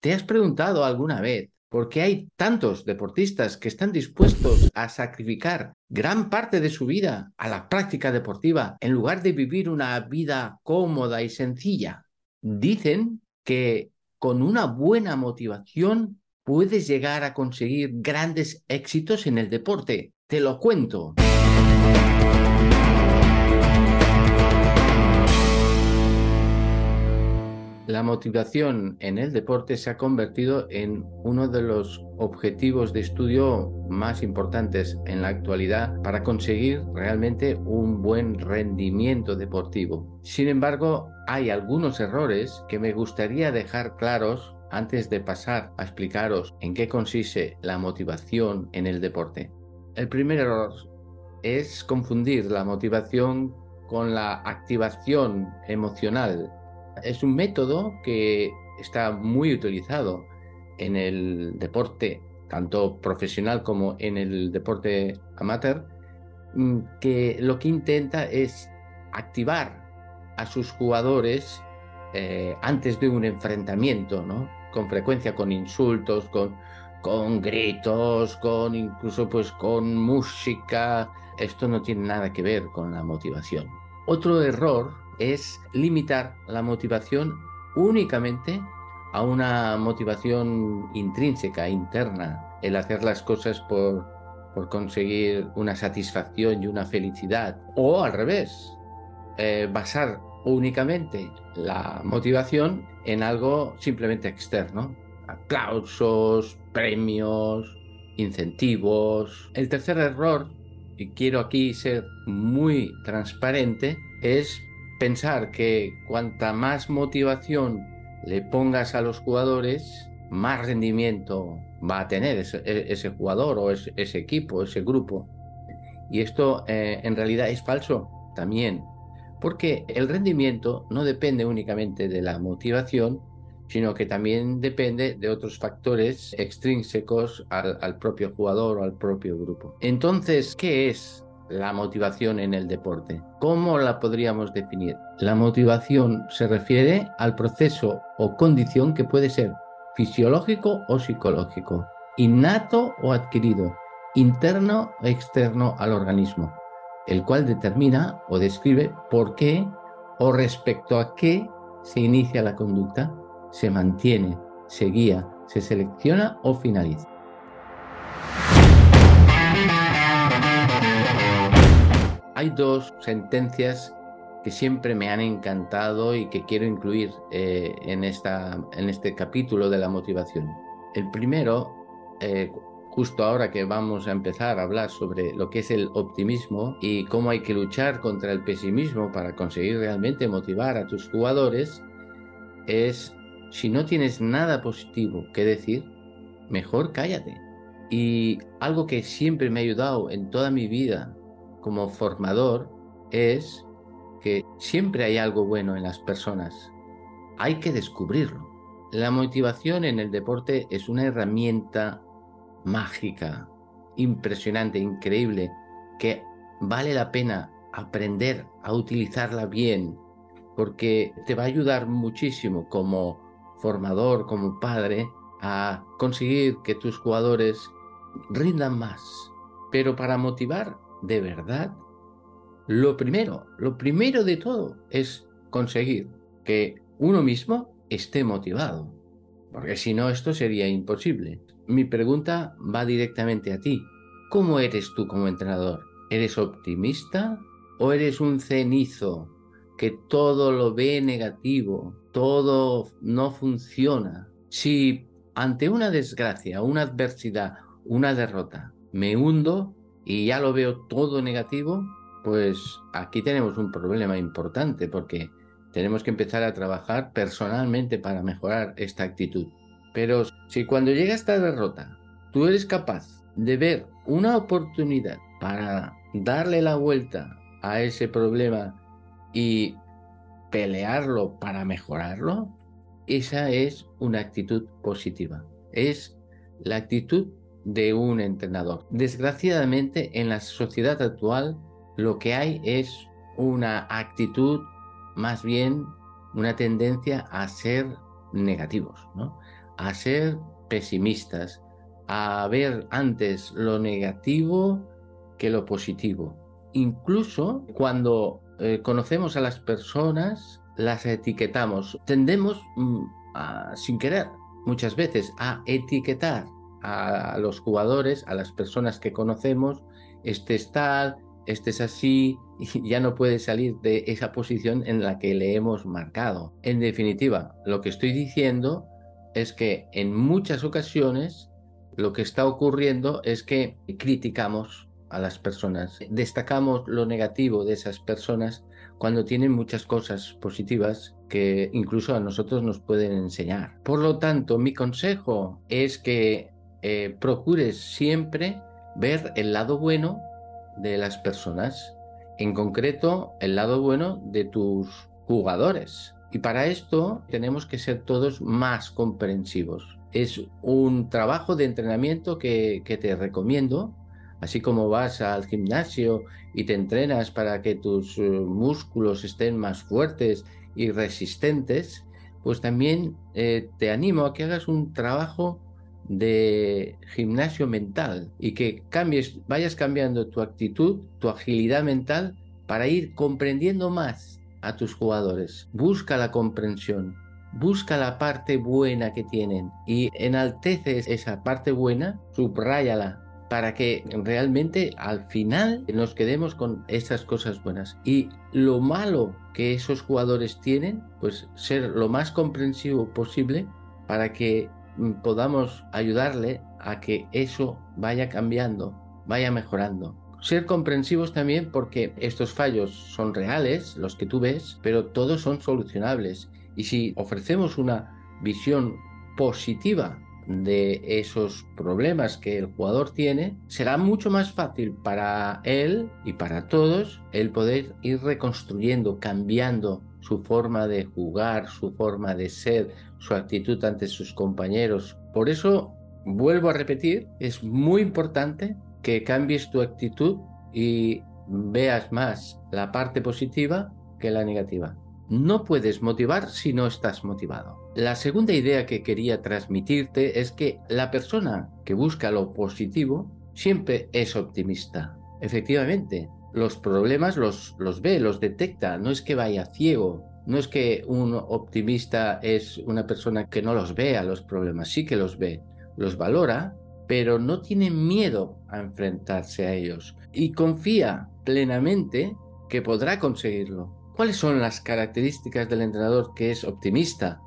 ¿Te has preguntado alguna vez por qué hay tantos deportistas que están dispuestos a sacrificar gran parte de su vida a la práctica deportiva en lugar de vivir una vida cómoda y sencilla? Dicen que con una buena motivación puedes llegar a conseguir grandes éxitos en el deporte. Te lo cuento. La motivación en el deporte se ha convertido en uno de los objetivos de estudio más importantes en la actualidad para conseguir realmente un buen rendimiento deportivo. Sin embargo, hay algunos errores que me gustaría dejar claros antes de pasar a explicaros en qué consiste la motivación en el deporte. El primer error es confundir la motivación con la activación emocional es un método que está muy utilizado en el deporte, tanto profesional como en el deporte amateur, mm, que lo que intenta es activar a sus jugadores eh, antes de un enfrentamiento, ¿no? Con frecuencia con insultos, con, con gritos, con incluso pues con música. Esto no tiene nada que ver con la motivación. Otro error es limitar la motivación únicamente a una motivación intrínseca, interna, el hacer las cosas por, por conseguir una satisfacción y una felicidad. O al revés, eh, basar únicamente la motivación en algo simplemente externo. Aplausos, premios, incentivos. El tercer error, y quiero aquí ser muy transparente, es pensar que cuanta más motivación le pongas a los jugadores, más rendimiento va a tener ese, e, jugador o ese, equipo, ese grupo. Y esto eh, en realidad es falso también, porque el rendimiento no depende únicamente de la motivación, sino que también depende de otros factores extrínsecos al, al propio jugador o al propio grupo. Entonces, ¿qué es la motivación en el deporte. ¿Cómo la podríamos definir? La motivación se refiere al proceso o condición que puede ser fisiológico o psicológico, innato o adquirido, interno o externo al organismo, el cual determina o describe por qué o respecto a qué se inicia la conducta, se mantiene, se guía, se selecciona o finaliza. Hay dos sentencias que siempre me han encantado y que quiero incluir eh, en, esta, en este capítulo de la motivación. El primero, eh, justo ahora que vamos a empezar a hablar sobre lo que es el optimismo y cómo hay que luchar contra el pesimismo para conseguir realmente motivar a tus jugadores, es si no tienes nada positivo que decir, mejor cállate. Y algo que siempre me ha ayudado en toda mi vida como formador es que siempre hay algo bueno en las personas. Hay que descubrirlo. La motivación en el deporte es una herramienta mágica, impresionante, increíble, que vale la pena aprender a utilizarla bien, porque te va a ayudar muchísimo como formador, como padre, a conseguir que tus jugadores rindan más. Pero para motivar de verdad, lo primero, lo primero de todo es conseguir que uno mismo esté motivado, porque si no esto sería imposible. Mi pregunta va directamente a ti. ¿Cómo eres tú como entrenador? ¿Eres optimista o eres un cenizo que todo lo ve negativo, todo no funciona? Si ante una desgracia, una adversidad, una derrota, me hundo, y ya lo veo todo negativo, pues aquí tenemos un problema importante porque tenemos que empezar a trabajar personalmente para mejorar esta actitud. Pero si cuando llega esta derrota tú eres capaz de ver una oportunidad para darle la vuelta a ese problema y pelearlo para mejorarlo, esa es una actitud positiva. Es la actitud de un entrenador. Desgraciadamente, en la sociedad actual, lo que hay es una actitud, más bien una tendencia a ser negativos, ¿no? a ser pesimistas, a ver antes lo negativo que lo positivo. Incluso cuando eh, conocemos a las personas, las etiquetamos. Tendemos, mm, sin querer, muchas veces a etiquetar a los jugadores, a las personas que conocemos, este es tal, este es así, y ya no puede salir de esa posición en la que le hemos marcado. En definitiva, lo que estoy diciendo es que en muchas ocasiones lo que está ocurriendo es que criticamos a las personas, destacamos lo negativo de esas personas cuando tienen muchas cosas positivas que incluso a nosotros nos pueden enseñar. Por lo tanto, mi consejo es que eh, procures siempre ver el lado bueno de las personas, en concreto el lado bueno de tus jugadores. Y para esto tenemos que ser todos más comprensivos. Es un trabajo de entrenamiento que, te recomiendo, así como vas al gimnasio y te entrenas para que tus eh, músculos estén más fuertes y resistentes, pues también eh, te animo a que hagas un trabajo de gimnasio mental y que cambies, vayas cambiando tu actitud, tu agilidad mental para ir comprendiendo más a tus jugadores. Busca la comprensión, busca la parte buena que tienen y enalteces esa parte buena, subráyala para que realmente al final nos quedemos con esas cosas buenas. Y lo malo que esos jugadores tienen, pues ser lo más comprensivo posible para que podamos ayudarle a que eso vaya cambiando, vaya mejorando. Ser comprensivos también porque estos fallos son reales, los que tú ves, pero todos son solucionables. Y si ofrecemos una visión positiva de esos problemas que el jugador tiene, será mucho más fácil para él y para todos el poder ir reconstruyendo, cambiando su forma de jugar, su forma de ser, su actitud ante sus compañeros. Por eso, vuelvo a repetir, es muy importante que cambies tu actitud y veas más la parte positiva que la negativa. No puedes motivar si no estás motivado. La segunda idea que quería transmitirte es que la persona que busca lo positivo siempre es optimista. Efectivamente, los problemas los, los ve, los detecta, no es que vaya ciego, no es que un optimista es una persona que no los ve a los problemas, sí que los ve, los valora, pero no tiene miedo a enfrentarse a ellos y confía plenamente que podrá conseguirlo. ¿Cuáles son las características del entrenador que es optimista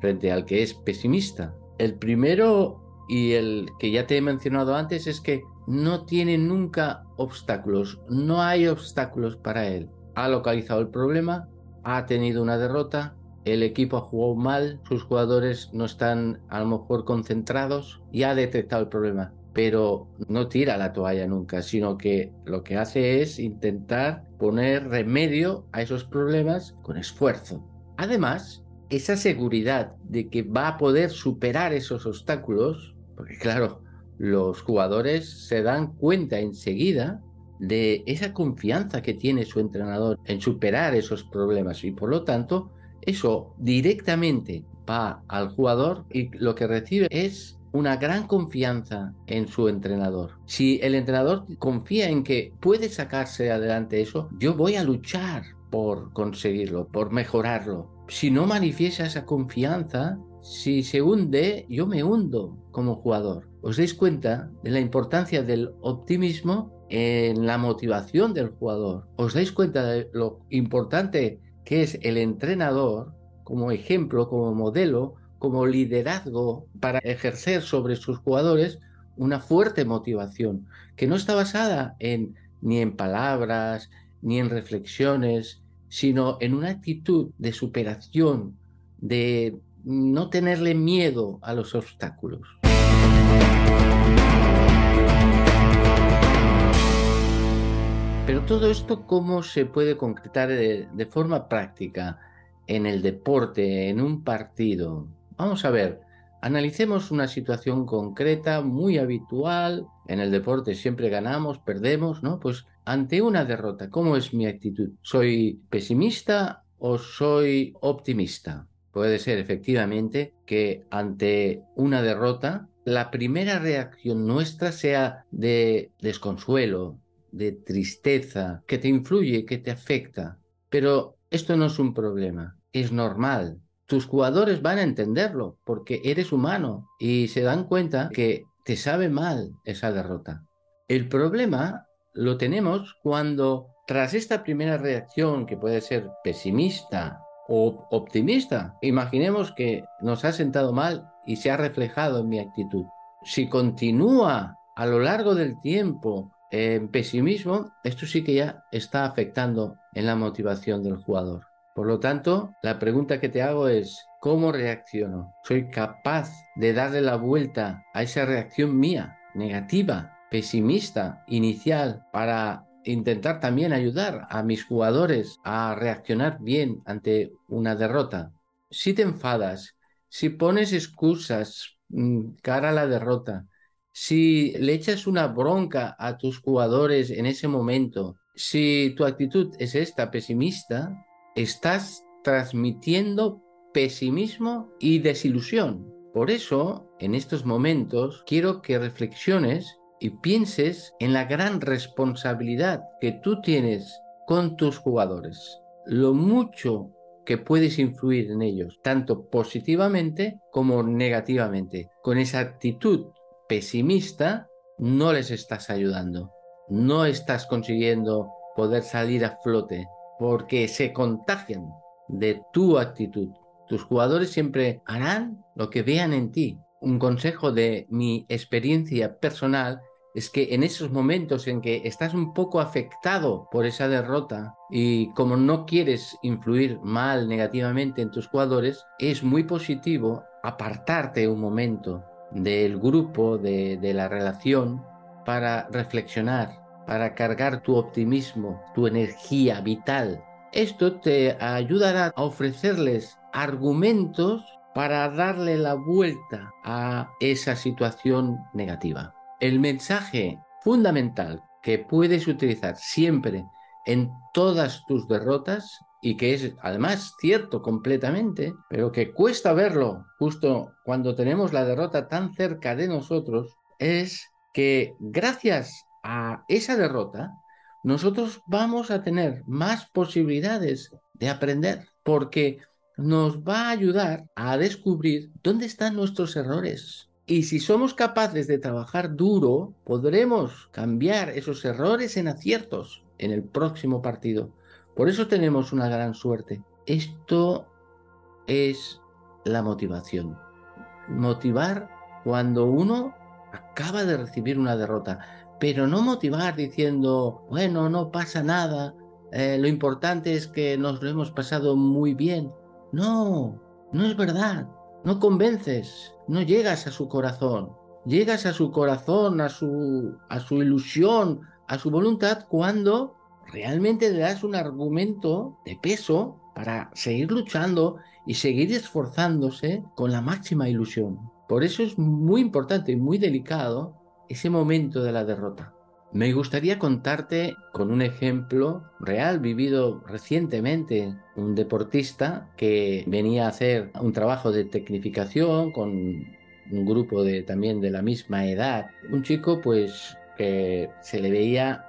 frente al que es pesimista? El primero y el que ya te he mencionado antes es que no tiene nunca obstáculos, no hay obstáculos para él. Ha localizado el problema, ha tenido una derrota, el equipo ha jugado mal, sus jugadores no están a lo mejor concentrados y ha detectado el problema, pero no tira la toalla nunca, sino que lo que hace es intentar poner remedio a esos problemas con esfuerzo. Además, esa seguridad de que va a poder superar esos obstáculos, porque claro, los jugadores se dan cuenta enseguida de esa confianza que tiene su entrenador en superar esos problemas y por lo tanto eso directamente va al jugador y lo que recibe es una gran confianza en su entrenador. Si el entrenador confía en que puede sacarse adelante eso, yo voy a luchar por conseguirlo, por mejorarlo. Si no manifiesta esa confianza, si se hunde, yo me hundo como jugador. ¿Os dais cuenta de la importancia del optimismo en la motivación del jugador. ¿Os dais cuenta de lo importante que es el entrenador como ejemplo, como modelo, como liderazgo para ejercer sobre sus jugadores una fuerte motivación que no está basada en ni en palabras ni en reflexiones, sino en una actitud de superación, de no tenerle miedo a los obstáculos. Pero todo esto, ¿cómo se puede concretar de, forma práctica en el deporte, en un partido? Vamos a ver, analicemos una situación concreta, muy habitual. En el deporte siempre ganamos, perdemos, ¿no? Pues ante una derrota, ¿cómo es mi actitud? ¿Soy pesimista o soy optimista? puede ser efectivamente que ante una derrota, la primera reacción nuestra sea de desconsuelo, de tristeza, que te influye, que te afecta. Pero esto no es un problema, es normal. Tus jugadores van a entenderlo porque eres humano y se dan cuenta que te sabe mal esa derrota. El problema lo tenemos cuando tras esta primera reacción que puede ser pesimista o optimista, imaginemos que nos ha sentado mal y se ha reflejado en mi actitud. Si continúa a lo largo del tiempo en pesimismo, esto sí que ya está afectando en la motivación del jugador. Por lo tanto, la pregunta que te hago es, ¿cómo reacciono? ¿Soy capaz de darle la vuelta a esa reacción mía, negativa, pesimista, inicial, para intentar también ayudar a mis jugadores a reaccionar bien ante una derrota? Si te enfadas, si pones excusas mm, cara a la derrota, si le echas una bronca a tus jugadores en ese momento, si tu actitud es esta pesimista, estás transmitiendo pesimismo y desilusión. Por eso, en estos momentos, quiero que reflexiones y pienses en la gran responsabilidad que tú tienes con tus jugadores. Lo mucho que puedes influir en ellos, tanto positivamente como negativamente. Con esa actitud pesimista, no les estás ayudando. No estás consiguiendo poder salir a flote porque se contagian de tu actitud. Tus jugadores siempre harán lo que vean en ti. Un consejo de mi experiencia personal es que en esos momentos en que estás un poco afectado por esa derrota y como no quieres influir mal negativamente en tus jugadores, es muy positivo apartarte un momento del grupo, de, la relación, para reflexionar, para cargar tu optimismo, tu energía vital. Esto te ayudará a ofrecerles argumentos para darle la vuelta a esa situación negativa. El mensaje fundamental que puedes utilizar siempre en todas tus derrotas y que es además cierto completamente, pero que cuesta verlo justo cuando tenemos la derrota tan cerca de nosotros, es que gracias a esa derrota, nosotros vamos a tener más posibilidades de aprender, porque nos va a ayudar a descubrir dónde están nuestros errores. Y si somos capaces de trabajar duro, podremos cambiar esos errores en aciertos en el próximo partido. Por eso tenemos una gran suerte. Esto es la motivación. Motivar cuando uno acaba de recibir una derrota, pero no motivar diciendo, bueno, no pasa nada, eh, lo importante es que nos lo hemos pasado muy bien. No, no es verdad, no convences, no llegas a su corazón, llegas a su corazón, a su, a su ilusión, a su voluntad cuando realmente le das un argumento de peso para seguir luchando y seguir esforzándose con la máxima ilusión. Por eso es muy importante y muy delicado ese momento de la derrota. Me gustaría contarte con un ejemplo real vivido recientemente, un deportista que venía a hacer un trabajo de tecnificación con un grupo de también de la misma edad, un chico pues que se le veía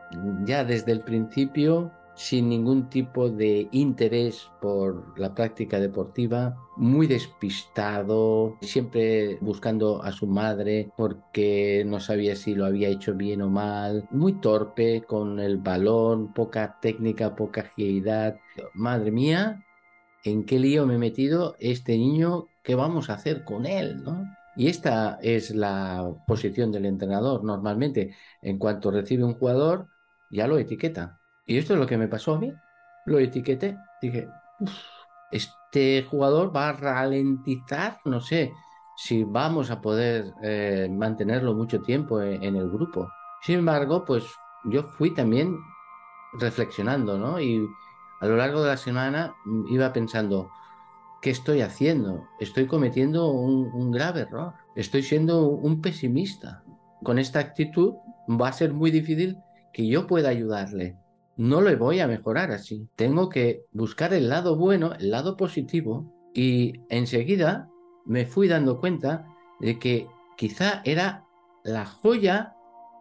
ya desde el principio sin ningún tipo de interés por la práctica deportiva, muy despistado, siempre buscando a su madre porque no sabía si lo había hecho bien o mal, muy torpe con el balón, poca técnica, poca agilidad. Madre mía, ¿en qué lío me he metido este niño? ¿Qué vamos a hacer con él? Y esta es la posición del entrenador normalmente. En cuanto recibe un jugador, ya lo etiqueta. Y esto es lo que me pasó a mí. Lo etiqueté. Dije, este jugador va a ralentizar, no sé si vamos a poder eh, mantenerlo mucho tiempo en, en, el grupo. Sin embargo, pues yo fui también reflexionando, ¿no? Y a lo largo de la semana iba pensando, ¿qué estoy haciendo? Estoy cometiendo un, grave error. Estoy siendo un pesimista. Con esta actitud va a ser muy difícil que yo pueda ayudarle. No le voy a mejorar así. Tengo que buscar el lado bueno, el lado positivo Y enseguida me fui dando cuenta de que quizá era la joya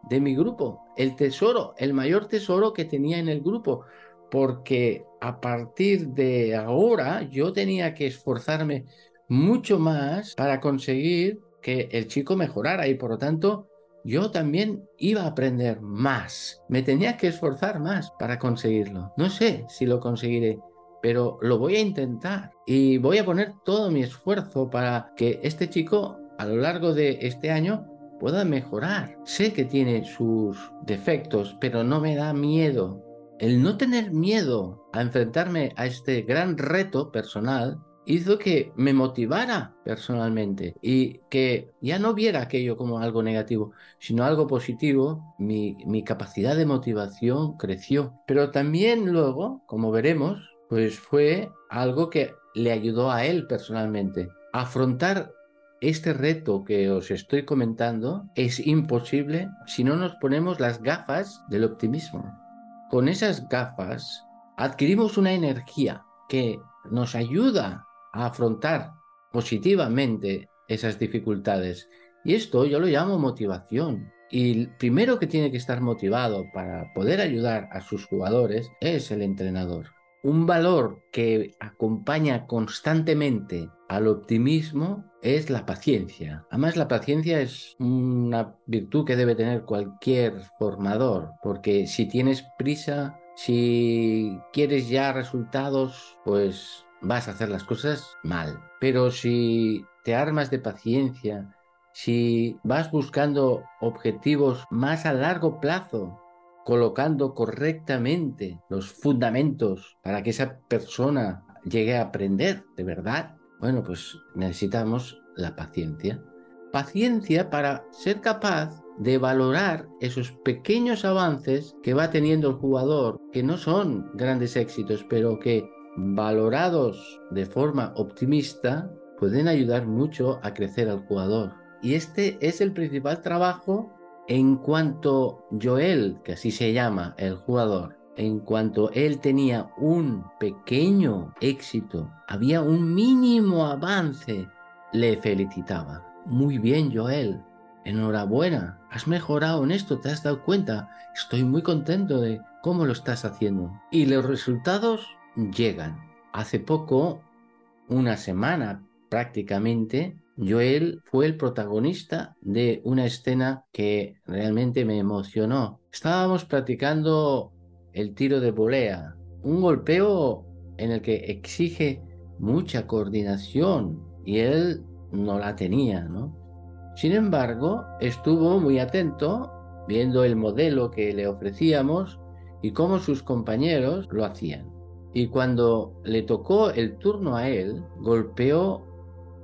de mi grupo, el tesoro, el mayor tesoro que tenía en el grupo, porque a partir de ahora yo tenía que esforzarme mucho más para conseguir que el chico mejorara y por lo tanto yo también iba a aprender más. Me tenía que esforzar más para conseguirlo. No sé si lo conseguiré, pero lo voy a intentar y voy a poner todo mi esfuerzo para que este chico a lo largo de este año pueda mejorar. Sé que tiene sus defectos, pero no me da miedo. El no tener miedo a enfrentarme a este gran reto personal hizo que me motivara personalmente y que ya no viera aquello como algo negativo, sino algo positivo. Mi, mi capacidad de motivación creció. Pero también luego, como veremos, pues fue algo que le ayudó a él personalmente. Afrontar este reto que os estoy comentando es imposible si no nos ponemos las gafas del optimismo. Con esas gafas adquirimos una energía que nos ayuda a afrontar positivamente esas dificultades. Y esto yo lo llamo motivación. Y el primero que tiene que estar motivado para poder ayudar a sus jugadores es el entrenador un valor que acompaña constantemente al optimismo es la paciencia. Además, la paciencia es una virtud que debe tener cualquier formador, porque si tienes prisa, si quieres ya resultados, pues vas a hacer las cosas mal. Pero si te armas de paciencia, si vas buscando objetivos más a largo plazo, colocando correctamente los fundamentos para que esa persona llegue a aprender de verdad, bueno, pues necesitamos la paciencia. Paciencia para ser capaz de valorar esos pequeños avances que va teniendo el jugador, que no son grandes éxitos, pero que valorados de forma optimista pueden ayudar mucho a crecer al jugador. Y este es el principal trabajo en cuanto Joel, que así se llama el jugador, en cuanto él tenía un pequeño éxito, había un mínimo avance, le felicitaba. Muy bien, Joel. Enhorabuena. Has mejorado en esto, te has dado cuenta. Estoy muy contento de cómo lo estás haciendo. Y los resultados llegan. Hace poco, una semana prácticamente, Joel fue el protagonista de una escena que realmente me emocionó. Estábamos practicando el tiro de volea, un golpeo en el que exige mucha coordinación y él no la tenía, ¿no? Sin embargo, estuvo muy atento viendo el modelo que le ofrecíamos y cómo sus compañeros lo hacían. Y cuando le tocó el turno a él, golpeó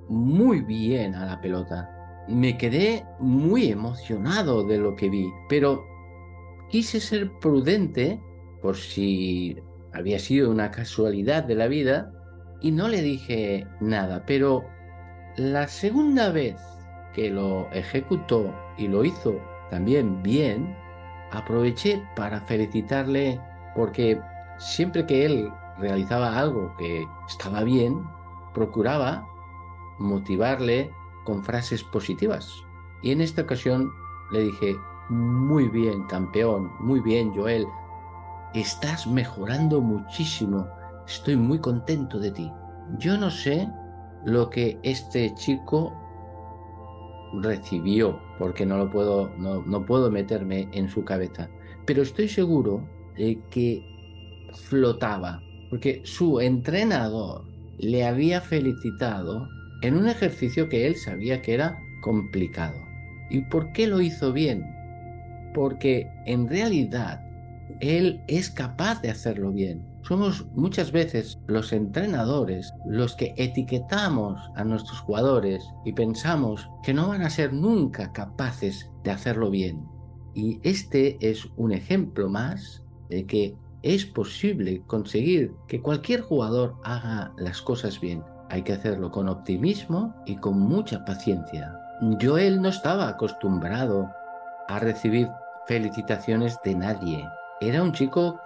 muy bien a la pelota. Me quedé muy emocionado de lo que vi, pero quise ser prudente por si había sido una casualidad de la vida y no le dije nada, pero la segunda vez que lo ejecutó y lo hizo también bien, aproveché para felicitarle porque siempre que él realizaba algo que estaba bien, procuraba motivarle con frases positivas. Y en esta ocasión le dije, muy bien, campeón, muy bien, Joel, estás mejorando muchísimo, estoy muy contento de ti. Yo no sé lo que este chico recibió, porque no lo puedo, no, no puedo meterme en su cabeza, pero estoy seguro de que flotaba, porque su entrenador le había felicitado en un ejercicio que él sabía que era complicado. ¿Y por qué lo hizo bien? Porque en realidad él es capaz de hacerlo bien. Somos muchas veces los entrenadores los que etiquetamos a nuestros jugadores y pensamos que no van a ser nunca capaces de hacerlo bien. Y este es un ejemplo más de que es posible conseguir que cualquier jugador haga las cosas bien. Hay que hacerlo con optimismo y con mucha paciencia. Joel no estaba acostumbrado a recibir felicitaciones de nadie. Era un chico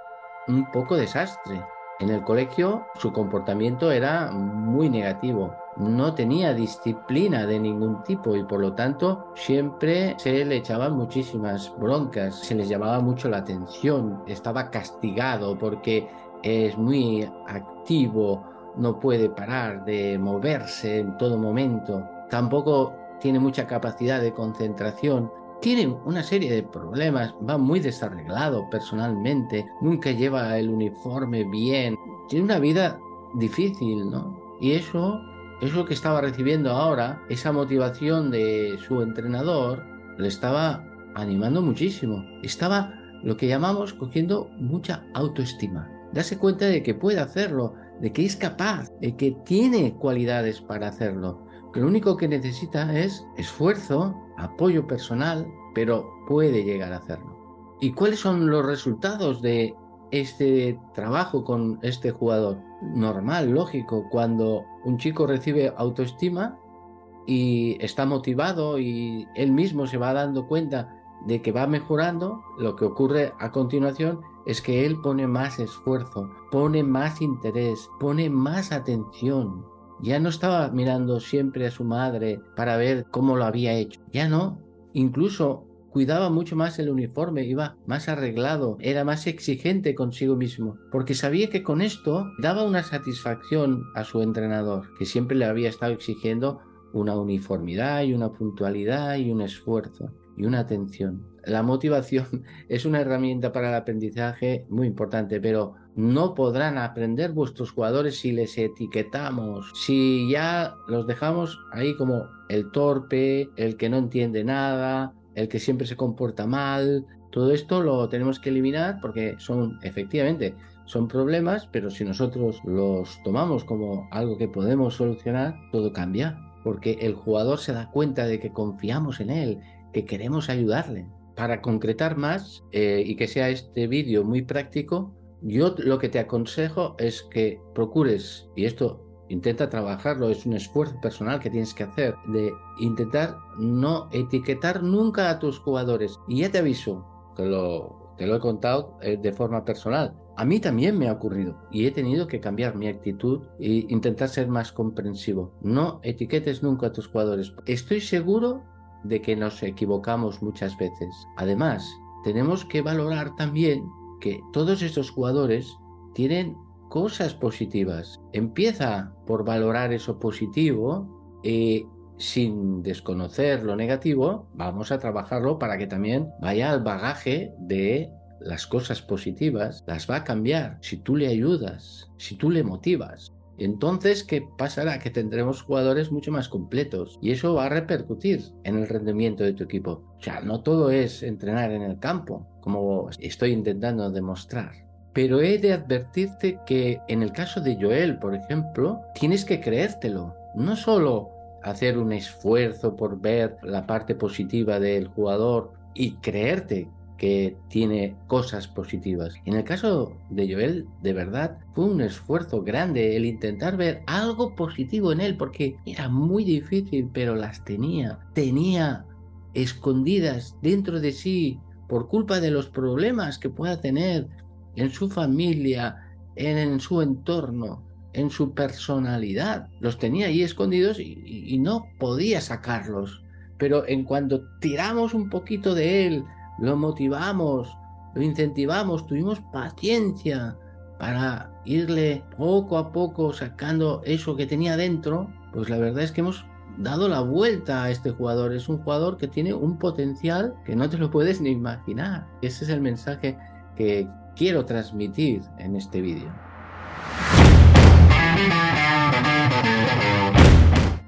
un poco desastre. En el colegio su comportamiento era muy negativo, no tenía disciplina de ningún tipo y por lo tanto siempre se le echaban muchísimas broncas, se les llamaba mucho la atención, estaba castigado porque es muy activo, no puede parar de moverse en todo momento, tampoco tiene mucha capacidad de concentración. Tiene una serie de problemas, va muy desarreglado personalmente, nunca lleva el uniforme bien, tiene una vida difícil, ¿no? Y eso, eso que estaba recibiendo ahora, esa motivación de su entrenador, le estaba animando muchísimo. Estaba lo que llamamos cogiendo mucha autoestima. Darse cuenta de que puede hacerlo, de que es capaz, de que tiene cualidades para hacerlo. Que lo único que necesita es esfuerzo, apoyo personal, pero puede llegar a hacerlo. ¿Y cuáles son los resultados de este trabajo con este jugador? Normal, lógico, cuando un chico recibe autoestima y está motivado y él mismo se va dando cuenta de que va mejorando, lo que ocurre a continuación es que él pone más esfuerzo, pone más interés, pone más atención. Ya no estaba mirando siempre a su madre para ver cómo lo había hecho. Ya no. Incluso cuidaba mucho más el uniforme, iba más arreglado, era más exigente consigo mismo, porque sabía que con esto daba una satisfacción a su entrenador, que siempre le había estado exigiendo una uniformidad y una puntualidad y un esfuerzo y una atención. La motivación es una herramienta para el aprendizaje muy importante, pero no podrán aprender vuestros jugadores si les etiquetamos, si ya los dejamos ahí como el torpe, el que no entiende nada, el que siempre se comporta mal. Todo esto lo tenemos que eliminar porque son efectivamente son problemas, pero si nosotros los tomamos como algo que podemos solucionar, todo cambia, porque el jugador se da cuenta de que confiamos en él, que queremos ayudarle. Para concretar más eh, y que sea este vídeo muy práctico, yo lo que te aconsejo es que procures, y esto intenta trabajarlo, es un esfuerzo personal que tienes que hacer, de intentar no etiquetar nunca a tus jugadores. Y ya te aviso, te lo, he contado eh, de forma personal. A mí también me ha ocurrido y he tenido que cambiar mi actitud e intentar ser más comprensivo. No etiquetes nunca a tus jugadores. Estoy seguro de que nos equivocamos muchas veces. Además, tenemos que valorar también que todos estos jugadores tienen cosas positivas. Empieza por valorar eso positivo y sin desconocer lo negativo, vamos a trabajarlo para que también vaya al bagaje de las cosas positivas, las va a cambiar si tú le ayudas, si tú le motivas. Entonces, ¿qué pasará? Que tendremos jugadores mucho más completos y eso va a repercutir en el rendimiento de tu equipo. O sea, no todo es entrenar en el campo, como estoy intentando demostrar. Pero he de advertirte que en el caso de Joel, por ejemplo, tienes que creértelo. No solo hacer un esfuerzo por ver la parte positiva del jugador y creerte que tiene cosas positivas. En el caso de Joel, de verdad, fue un esfuerzo grande el intentar ver algo positivo en él, porque era muy difícil, pero las tenía. Tenía escondidas dentro de sí por culpa de los problemas que pueda tener en su familia, en, su entorno, en su personalidad. Los tenía ahí escondidos y, y no podía sacarlos. Pero en cuanto tiramos un poquito de él, lo motivamos, lo incentivamos, tuvimos paciencia para irle poco a poco sacando eso que tenía dentro, pues la verdad es que hemos dado la vuelta a este jugador. Es un jugador que tiene un potencial que no te lo puedes ni imaginar. Ese es el mensaje que quiero transmitir en este vídeo.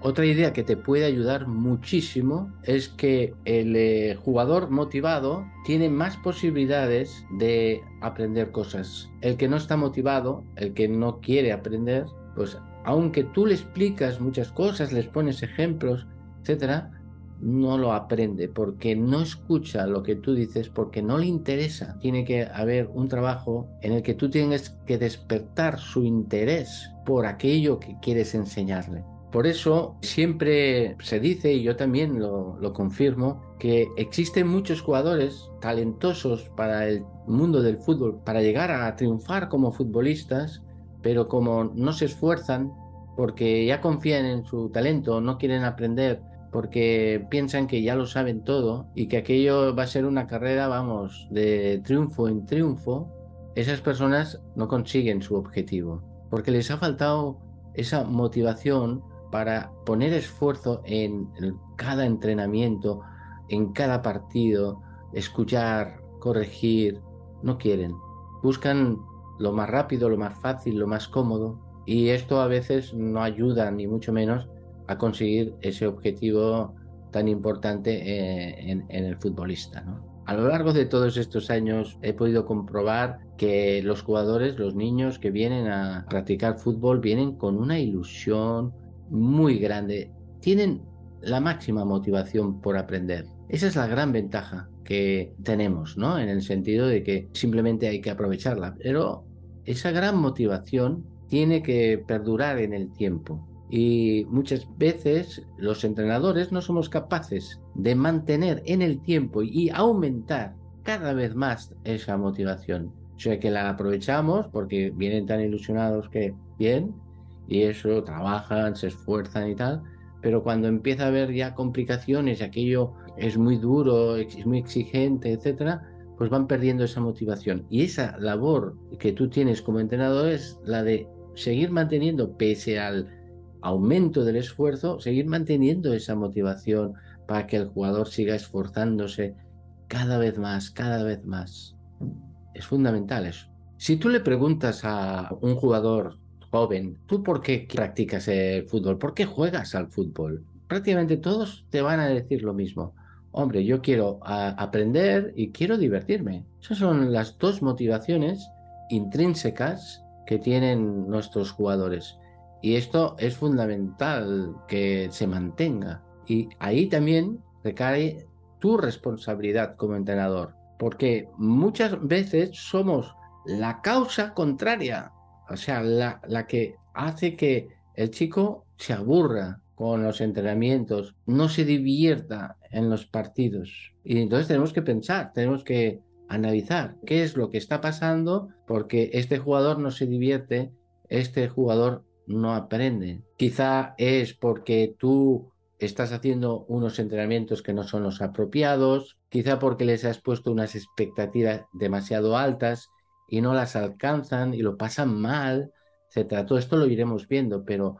Otra idea que te puede ayudar muchísimo es que el eh, jugador motivado tiene más posibilidades de aprender cosas. El que no está motivado, el que no quiere aprender, pues aunque tú le explicas muchas cosas, les pones ejemplos, etcétera, no lo aprende porque no escucha lo que tú dices, porque no le interesa. Tiene que haber un trabajo en el que tú tienes que despertar su interés por aquello que quieres enseñarle. Por eso siempre se dice, y yo también lo, confirmo, que existen muchos jugadores talentosos para el mundo del fútbol, para llegar a triunfar como futbolistas, pero como no se esfuerzan, porque ya confían en su talento, no quieren aprender, porque piensan que ya lo saben todo y que aquello va a ser una carrera, vamos, de triunfo en triunfo, esas personas no consiguen su objetivo, porque les ha faltado esa motivación para poner esfuerzo en cada entrenamiento, en cada partido, escuchar, corregir, no quieren. Buscan lo más rápido, lo más fácil, lo más cómodo. Y esto a veces no ayuda ni mucho menos a conseguir ese objetivo tan importante eh, en, el futbolista. A lo largo de todos estos años he podido comprobar que los jugadores, los niños que vienen a practicar fútbol, vienen con una ilusión muy grande. Tienen la máxima motivación por aprender. Esa es la gran ventaja que tenemos, ¿no? En el sentido de que simplemente hay que aprovecharla. Pero esa gran motivación tiene que perdurar en el tiempo. Y muchas veces los entrenadores no somos capaces de mantener en el tiempo y aumentar cada vez más esa motivación. O sea que la aprovechamos porque vienen tan ilusionados que bien, y eso, trabajan, se esfuerzan y tal, pero cuando empieza a haber ya complicaciones aquello es muy duro, es muy exigente, etcétera, pues van perdiendo esa motivación. Y esa labor que tú tienes como entrenador es la de seguir manteniendo, pese al aumento del esfuerzo, seguir manteniendo esa motivación para que el jugador siga esforzándose cada vez más, cada vez más. Es fundamental eso. Si tú le preguntas a un jugador joven, ¿tú por qué practicas el fútbol? ¿Por qué juegas al fútbol? Prácticamente todos te van a decir lo mismo. Hombre, yo quiero aprender y quiero divertirme. Esas son las dos motivaciones intrínsecas que tienen nuestros jugadores. Y esto es fundamental que se mantenga. Y ahí también recae tu responsabilidad como entrenador, porque muchas veces somos la causa contraria, o sea, la, la que hace que el chico se aburra con los entrenamientos, no se divierta en los partidos. Y entonces tenemos que pensar, tenemos que analizar qué es lo que está pasando porque este jugador no se divierte, este jugador no aprende. Quizá es porque tú estás haciendo unos entrenamientos que no son los apropiados, quizá porque les has puesto unas expectativas demasiado altas y no las alcanzan y lo pasan mal, etcétera. Todo esto lo iremos viendo, pero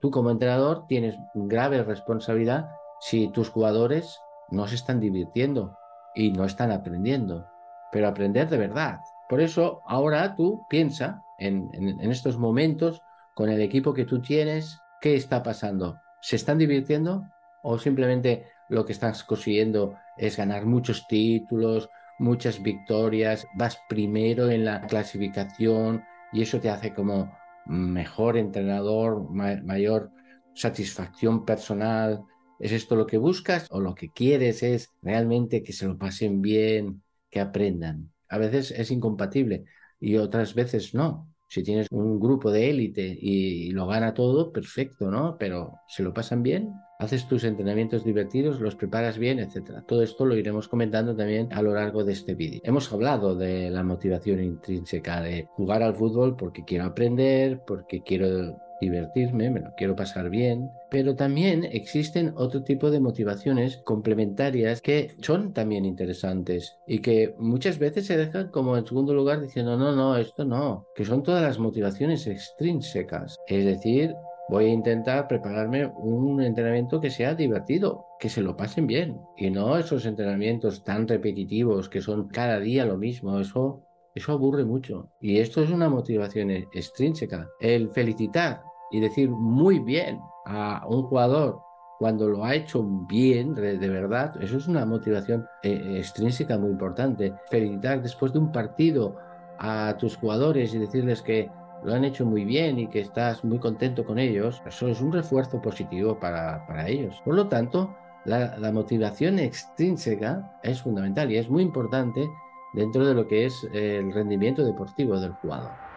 tú como entrenador tienes grave responsabilidad si tus jugadores no se están divirtiendo y no están aprendiendo, pero aprender de verdad. Por eso ahora tú piensa en, en estos momentos con el equipo que tú tienes, ¿qué está pasando? ¿Se están divirtiendo o simplemente lo que estás consiguiendo es ganar muchos títulos, muchas victorias, vas primero en la clasificación y eso te hace como mejor entrenador, mayor satisfacción personal. ¿Es esto lo que buscas o lo que quieres es realmente que se lo pasen bien, que aprendan? A veces es incompatible y otras veces no. Si tienes un grupo de élite y, lo gana todo, perfecto, ¿no? Pero si lo pasan bien, haces tus entrenamientos divertidos, los preparas bien, etc. Todo esto lo iremos comentando también a lo largo de este vídeo. Hemos hablado de la motivación intrínseca de jugar al fútbol porque quiero aprender, porque quiero divertirme, me lo quiero pasar bien, pero también existen otro tipo de motivaciones complementarias que son también interesantes y que muchas veces se dejan como en segundo lugar diciendo no, no, esto no, que son todas las motivaciones extrínsecas, es decir, voy a intentar prepararme un entrenamiento que sea divertido, que se lo pasen bien y no esos entrenamientos tan repetitivos que son cada día lo mismo, eso eso aburre mucho. Y esto es una motivación extrínseca. El felicitar y decir muy bien a un jugador cuando lo ha hecho bien, de, verdad, eso es una motivación eh, extrínseca muy importante. Felicitar después de un partido a tus jugadores y decirles que lo han hecho muy bien y que estás muy contento con ellos, eso es un refuerzo positivo para, para ellos. Por lo tanto, la, la, motivación extrínseca es fundamental y es muy importante dentro de lo que es el rendimiento deportivo del jugador.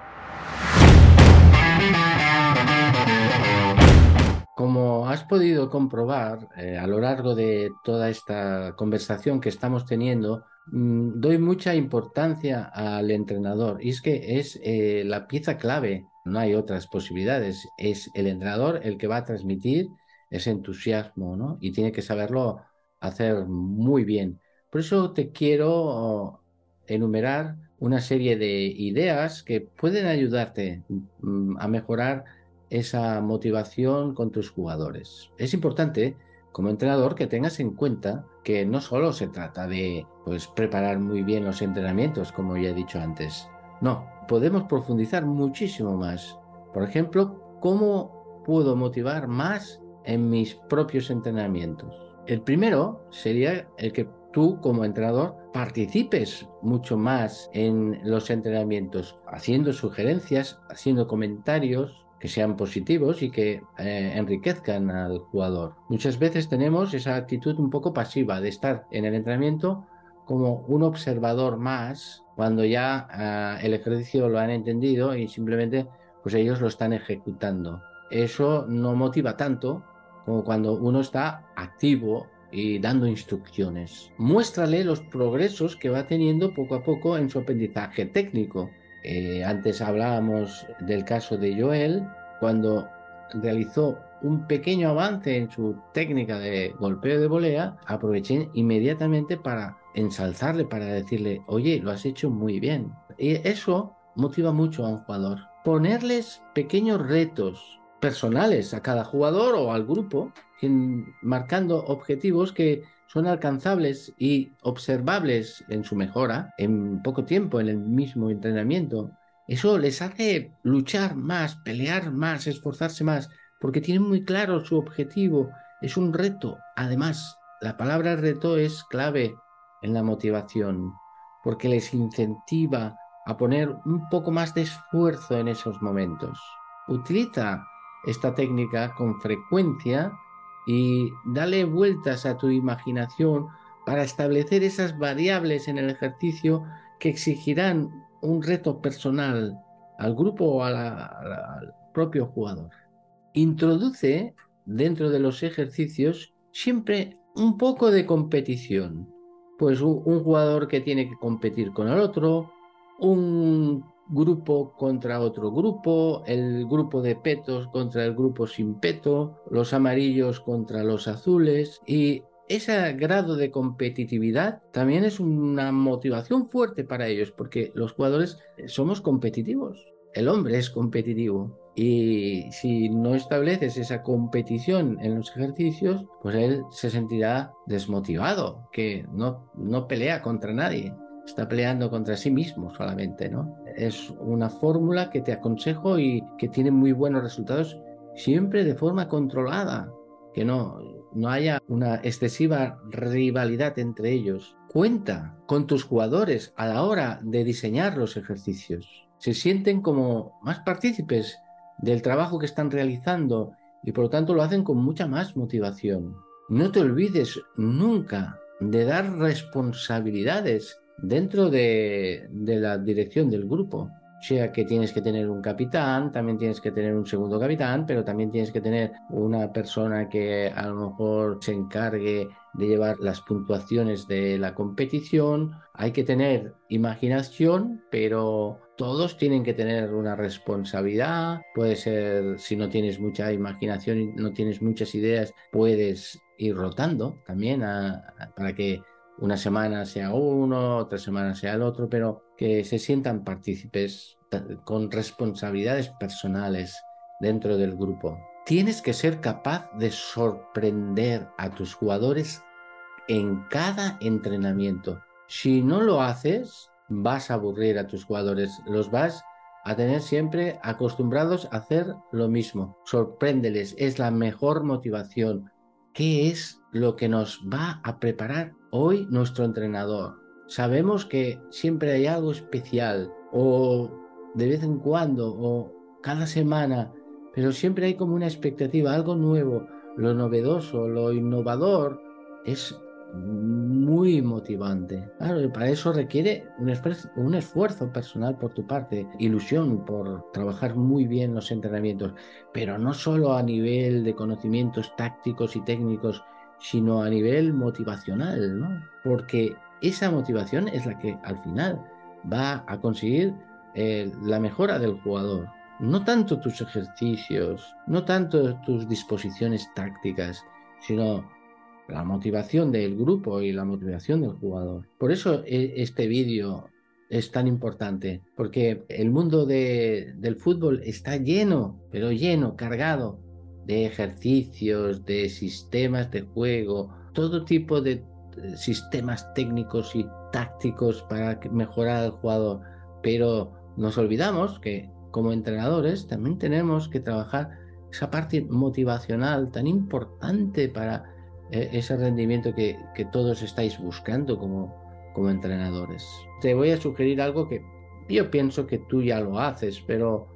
Como has podido comprobar eh, a lo largo de toda esta conversación que estamos teniendo, mm, doy mucha importancia al entrenador y es que es eh, la pieza clave No hay otras posibilidades. Es el entrenador el que va a transmitir ese entusiasmo, ¿no? Y tiene que saberlo hacer muy bien. Por eso te quiero enumerar una serie de ideas que pueden ayudarte mm, a mejorar esa motivación con tus jugadores. Es importante como entrenador que tengas en cuenta que no solo se trata de pues, preparar muy bien los entrenamientos, como ya he dicho antes. No, podemos profundizar muchísimo más. Por ejemplo, ¿cómo puedo motivar más en mis propios entrenamientos? El primero sería el que tú como entrenador participes mucho más en los entrenamientos, haciendo sugerencias, haciendo comentarios que sean positivos y que eh, enriquezcan al jugador. Muchas veces tenemos esa actitud un poco pasiva de estar en el entrenamiento como un observador más cuando ya ah, el ejercicio lo han entendido y simplemente pues ellos lo están ejecutando. Eso no motiva tanto como cuando uno está activo y dando instrucciones. Muéstrale los progresos que va teniendo poco a poco en su aprendizaje técnico. Eh, antes hablábamos del caso de Joel, cuando realizó un pequeño avance en su técnica de golpeo de volea, aproveché inmediatamente para ensalzarle, para decirle, oye, lo has hecho muy bien. Y eso motiva mucho a un jugador. Ponerles pequeños retos personales a cada jugador o al grupo marcando objetivos que son alcanzables y observables en su mejora en poco tiempo, en el mismo entrenamiento. Eso les hace luchar más, pelear más, esforzarse más, porque tienen muy claro su objetivo. Es un reto. Además, la palabra reto es clave en la motivación, porque les incentiva a poner un poco más de esfuerzo en esos momentos. Utiliza esta técnica con frecuencia y dale vueltas a tu imaginación para establecer esas variables en el ejercicio que exigirán un reto personal al grupo o al propio jugador. Introduce dentro de los ejercicios siempre un poco de competición. Pues un, un jugador que tiene que competir con el otro, un grupo contra otro grupo, el grupo de petos contra el grupo sin peto, los amarillos contra los azules y ese grado de competitividad también es una motivación fuerte para ellos porque los jugadores somos competitivos. El hombre es competitivo y si no estableces esa competición en los ejercicios, pues él se sentirá desmotivado, que no, no pelea contra nadie está peleando contra sí mismo solamente, ¿no? Es una fórmula que te aconsejo y que tiene muy buenos resultados siempre de forma controlada, que no, no haya una excesiva rivalidad entre ellos. Cuenta con tus jugadores a la hora de diseñar los ejercicios. Se sienten como más partícipes del trabajo que están realizando y por lo tanto lo hacen con mucha más motivación. No te olvides nunca de dar responsabilidades dentro de, la dirección del grupo. O sea que tienes que tener un capitán, también tienes que tener un segundo capitán, pero también tienes que tener una persona que a lo mejor se encargue de llevar las puntuaciones de la competición. Hay que tener imaginación, pero todos tienen que tener una responsabilidad. Puede ser, si no tienes mucha imaginación y no tienes muchas ideas, puedes ir rotando también para que una semana sea uno, otra semana sea el otro, pero que se sientan partícipes con responsabilidades personales dentro del grupo. Tienes que ser capaz de sorprender a tus jugadores en cada entrenamiento. Si no lo haces, vas a aburrir a tus jugadores, los vas a tener siempre acostumbrados a hacer lo mismo. Sorpréndeles, es la mejor motivación. ¿Qué es lo que nos va a preparar hoy nuestro entrenador. Sabemos que siempre hay algo especial o de vez en cuando o cada semana, pero siempre hay como una expectativa, algo nuevo, lo novedoso, lo innovador es muy motivante. Claro, para eso requiere un esfuerzo, un esfuerzo personal por tu parte, ilusión por trabajar muy bien los entrenamientos, pero no solo a nivel de conocimientos tácticos y técnicos, sino a nivel motivacional, ¿no? Porque esa motivación es la que al final va a conseguir eh, la mejora del jugador. no tanto tus ejercicios, no tanto tus disposiciones tácticas, sino la motivación del grupo y la motivación del jugador. Por eso e, este vídeo es tan importante, porque el mundo del fútbol está lleno, pero lleno, cargado de ejercicios, de sistemas de juego, todo tipo de sistemas técnicos y tácticos para mejorar al jugador. Pero nos olvidamos que como entrenadores también tenemos que trabajar esa parte motivacional tan importante para eh, ese rendimiento que, todos estáis buscando como, como entrenadores. Te voy a sugerir algo que yo pienso que tú ya lo haces, pero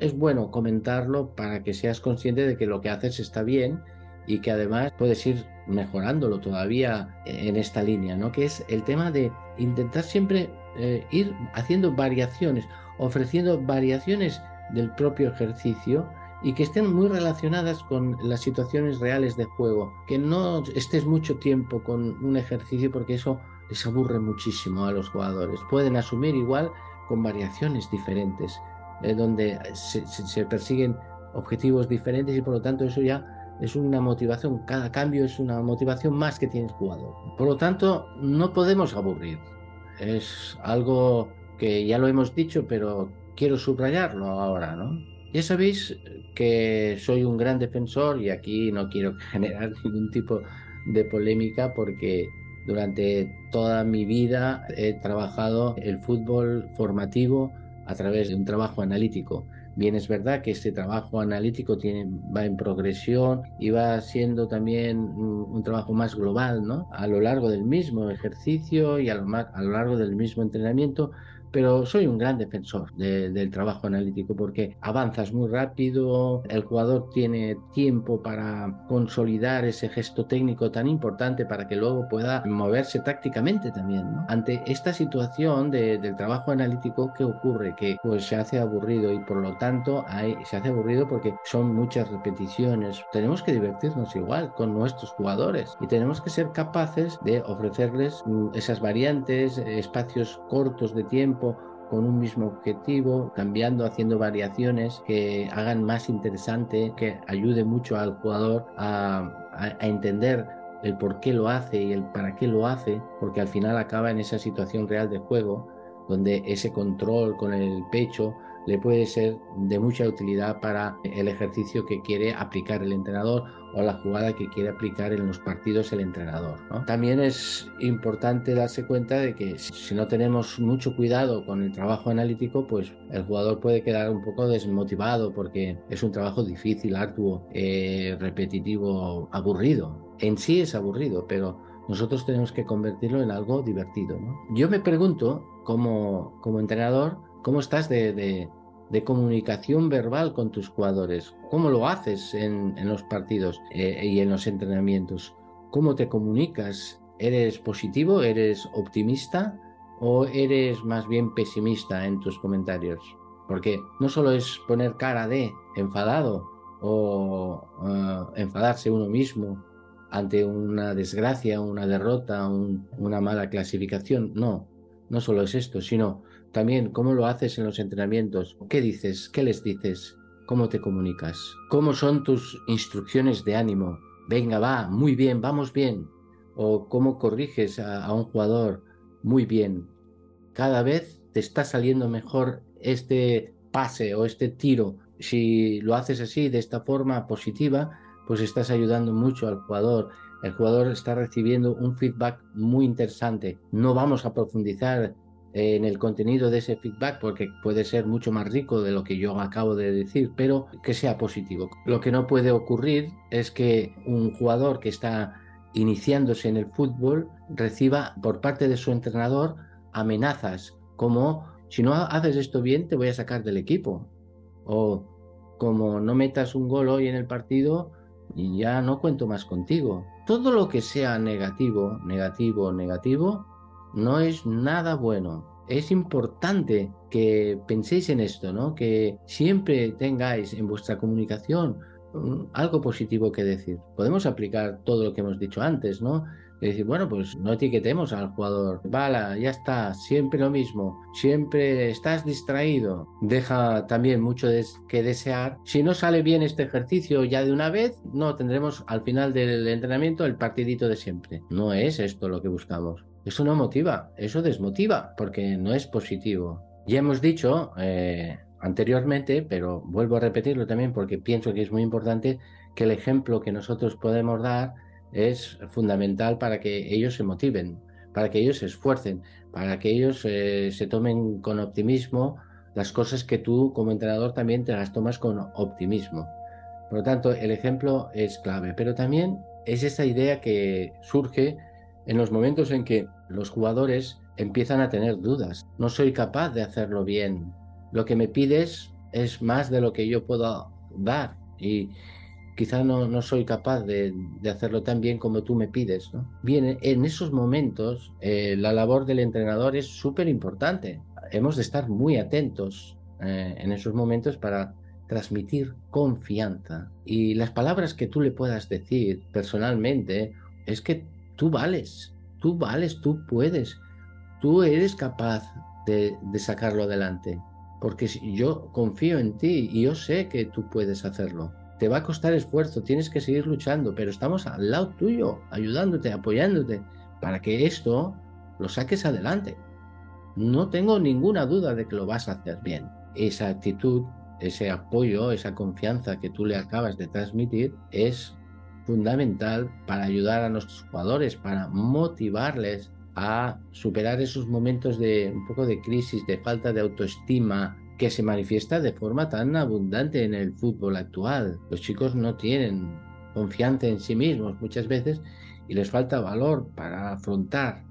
es bueno comentarlo para que seas consciente de que lo que haces está bien y que además puedes ir mejorándolo todavía en esta línea, ¿no? Que es el tema de intentar siempre eh, ir haciendo variaciones, ofreciendo variaciones del propio ejercicio y que estén muy relacionadas con las situaciones reales de juego. Que no estés mucho tiempo con un ejercicio porque eso les aburre muchísimo a los jugadores. Pueden asumir igual con variaciones diferentes, eh, donde se, persiguen objetivos diferentes y por lo tanto eso ya es una motivación. Cada cambio es una motivación más que tiene el jugador. Por lo tanto, no podemos aburrir. Es algo que ya lo hemos dicho, pero quiero subrayarlo ahora, ¿no? Ya sabéis que soy un gran defensor y aquí no quiero generar ningún tipo de polémica porque durante toda mi vida he trabajado el fútbol formativo a través de un trabajo analítico. Bien, es verdad que este trabajo analítico va en progresión y va siendo también un, trabajo más global, ¿no? A lo largo del mismo ejercicio y a lo largo del mismo entrenamiento, pero soy un gran defensor del trabajo analítico porque avanzas muy rápido, el jugador tiene tiempo para consolidar ese gesto técnico tan importante para que luego pueda moverse tácticamente también. Ante esta situación del trabajo analítico, ¿qué ocurre? Que pues se hace aburrido y por lo tanto hay, se hace aburrido porque son muchas repeticiones. Tenemos que divertirnos igual con nuestros jugadores y tenemos que ser capaces de ofrecerles mm, esas variantes, espacios cortos de tiempo, con un mismo objetivo, cambiando, haciendo variaciones que hagan más interesante, que ayude mucho al jugador a, entender el por qué lo hace y el para qué lo hace, porque al final acaba en esa situación real de juego, donde ese control con el pecho le puede ser de mucha utilidad para el ejercicio que quiere aplicar el entrenador o la jugada que quiere aplicar en los partidos el entrenador. También es importante darse cuenta de que si no tenemos mucho cuidado con el trabajo analítico, pues el jugador puede quedar un poco desmotivado porque es un trabajo difícil, arduo, eh, repetitivo, aburrido. En sí es aburrido, pero nosotros tenemos que convertirlo en algo divertido. Yo me pregunto, como, como entrenador, ¿Cómo estás de, comunicación verbal con tus jugadores? ¿Cómo lo haces en, los partidos eh, y en los entrenamientos? ¿Cómo te comunicas? ¿Eres positivo? ¿Eres optimista? ¿O eres más bien pesimista en tus comentarios? Porque no solo es poner cara de enfadado o eh, enfadarse uno mismo ante una desgracia, una derrota, una mala clasificación. No, no solo es esto, sino también cómo lo haces en los entrenamientos, qué dices, qué les dices, cómo te comunicas, cómo son tus instrucciones de ánimo. Venga, va, muy bien, vamos bien. O cómo corriges a, un jugador, muy bien. Cada vez te está saliendo mejor este pase o este tiro. Si lo haces así, de esta forma positiva, pues estás ayudando mucho al jugador. El jugador está recibiendo un feedback muy interesante. No vamos a profundizar en el contenido de ese feedback porque puede ser mucho más rico de lo que yo acabo de decir, pero que sea positivo. Lo que no puede ocurrir es que un jugador que está iniciándose en el fútbol reciba por parte de su entrenador amenazas como si no haces esto bien te voy a sacar del equipo o como no metas un gol hoy en el partido ya no cuento más contigo. Todo lo que sea negativo, negativo, negativo, no es nada bueno. Es importante que penséis en esto, ¿no? Que siempre tengáis en vuestra comunicación algo positivo que decir. Podemos aplicar todo lo que hemos dicho antes, ¿no? Decir, bueno, pues no etiquetemos al jugador. Bala, ya está, siempre lo mismo, siempre estás distraído. Deja también mucho que desear. Si no sale bien este ejercicio ya de una vez, no tendremos al final del entrenamiento el partidito de siempre. No es esto lo que buscamos. Eso no motiva, eso desmotiva, porque no es positivo. Ya hemos dicho eh, anteriormente, pero vuelvo a repetirlo también porque pienso que es muy importante que el ejemplo que nosotros podemos dar es fundamental para que ellos se motiven, para que ellos se esfuercen, para que ellos eh, se tomen con optimismo las cosas que tú como entrenador también te las tomas con optimismo. Por lo tanto, el ejemplo es clave, pero también es esa idea que surge en los momentos en que los jugadores empiezan a tener dudas. No soy capaz de hacerlo bien. Lo que me pides es más de lo que yo puedo dar y, quizá no, no soy capaz de, hacerlo tan bien como tú me pides. ¿no? Bien, en esos momentos eh, la labor del entrenador es súper importante. Hemos de estar muy atentos eh, en esos momentos para transmitir confianza. Y las palabras que tú le puedas decir personalmente es que tú vales, tú vales, tú puedes, tú eres capaz de, sacarlo adelante. Porque yo confío en ti y yo sé que tú puedes hacerlo te va a costar esfuerzo, tienes que seguir luchando, pero estamos al lado tuyo, ayudándote, apoyándote, para que esto lo saques adelante. No tengo ninguna duda de que lo vas a hacer bien. Esa actitud, ese apoyo, esa confianza que tú le acabas de transmitir es fundamental para ayudar a nuestros jugadores, para motivarles a superar esos momentos de un poco de crisis, de falta de autoestima, que se manifiesta de forma tan abundante en el fútbol actual. Los chicos no tienen confianza en sí mismos muchas veces y les falta valor para afrontar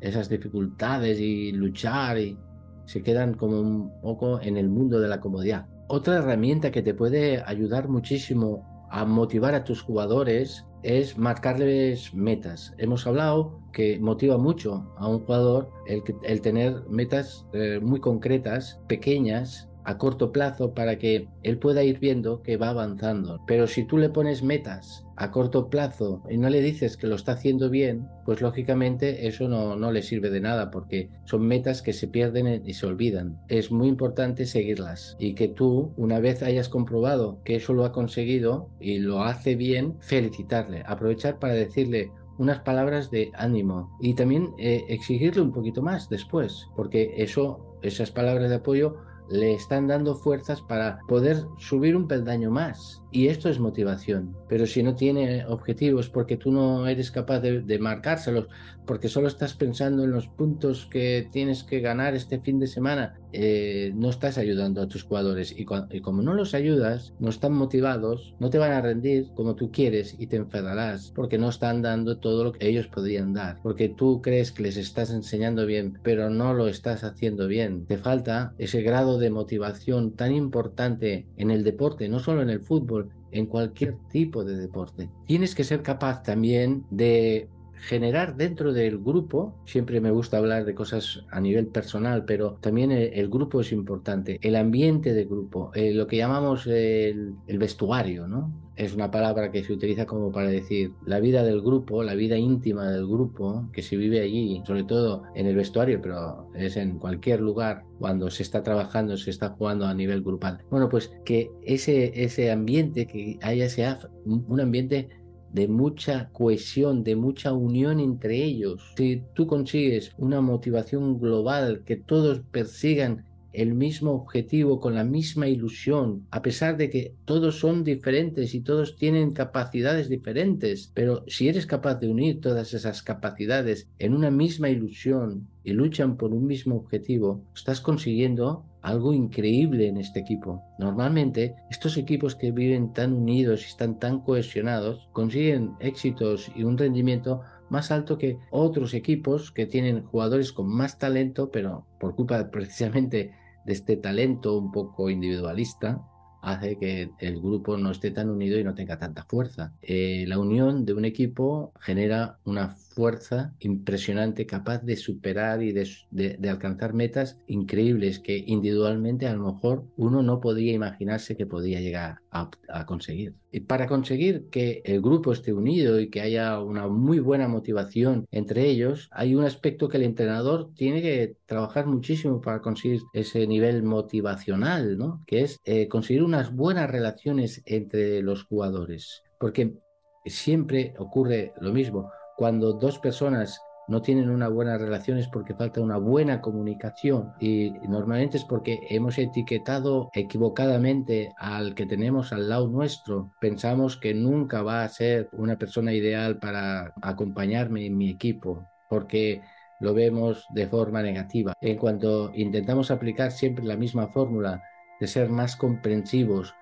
esas dificultades y luchar y se quedan como un poco en el mundo de la comodidad. Otra herramienta que te puede ayudar muchísimo a motivar a tus jugadores es marcarles metas. Hemos hablado que motiva mucho a un jugador el, tener metas eh, muy concretas, pequeñas, a corto plazo para que él pueda ir viendo que va avanzando. Pero si tú le pones metas a corto plazo y no le dices que lo está haciendo bien, pues lógicamente eso no, no le sirve de nada porque son metas que se pierden y se olvidan. Es muy importante seguirlas y que tú, una vez hayas comprobado que eso lo ha conseguido y lo hace bien, felicitarle, aprovechar para decirle, unas palabras de ánimo y también eh, exigirle un poquito más después, porque eso, esas palabras de apoyo le están dando fuerzas para poder subir un peldaño más. Y esto es motivación. Pero si no tiene objetivos porque tú no eres capaz de, marcárselos, porque solo estás pensando en los puntos que tienes que ganar este fin de semana, eh, no estás ayudando a tus jugadores. Y, y, como no los ayudas, no están motivados, no te van a rendir como tú quieres y te enfadarás porque no están dando todo lo que ellos podrían dar. Porque tú crees que les estás enseñando bien, pero no lo estás haciendo bien. Te falta ese grado de motivación tan importante en el deporte, no solo en el fútbol, en cualquier tipo de deporte. Tienes que ser capaz también de generar dentro del grupo, siempre me gusta hablar de cosas a nivel personal, pero también el, grupo es importante, el ambiente de grupo, eh, lo que llamamos el, el, vestuario, ¿no? Es una palabra que se utiliza como para decir la vida del grupo, la vida íntima del grupo, que se vive allí, sobre todo en el vestuario, pero es en cualquier lugar cuando se está trabajando, se está jugando a nivel grupal. Bueno, pues que ese, ese ambiente, que haya sea un ambiente de mucha cohesión, de mucha unión entre ellos. Si tú consigues una motivación global, que todos persigan el mismo objetivo, con la misma ilusión, a pesar de que todos son diferentes y todos tienen capacidades diferentes, pero si eres capaz de unir todas esas capacidades en una misma ilusión y luchan por un mismo objetivo, estás consiguiendo algo increíble en este equipo. Normalmente, estos equipos que viven tan unidos y están tan cohesionados consiguen éxitos y un rendimiento más alto que otros equipos que tienen jugadores con más talento, pero por culpa precisamente de este talento un poco individualista, hace que el grupo no esté tan unido y no tenga tanta fuerza. Eh, la unión de un equipo genera una fuerza impresionante, capaz de superar y de, alcanzar metas increíbles que individualmente a lo mejor uno no podía imaginarse que podía llegar a, conseguir. Y para conseguir que el grupo esté unido y que haya una muy buena motivación entre ellos, hay un aspecto que el entrenador tiene que trabajar muchísimo para conseguir ese nivel motivacional, ¿no? Que es eh, conseguir unas buenas relaciones entre los jugadores. Porque siempre ocurre lo mismo. Cuando dos personas no tienen una buena relación es porque falta una buena comunicación y normalmente es porque hemos etiquetado equivocadamente al que tenemos al lado nuestro. Pensamos que nunca va a ser una persona ideal para acompañarme en mi equipo porque lo vemos de forma negativa. En cuanto intentamos aplicar siempre la misma fórmula de ser más comprensivos,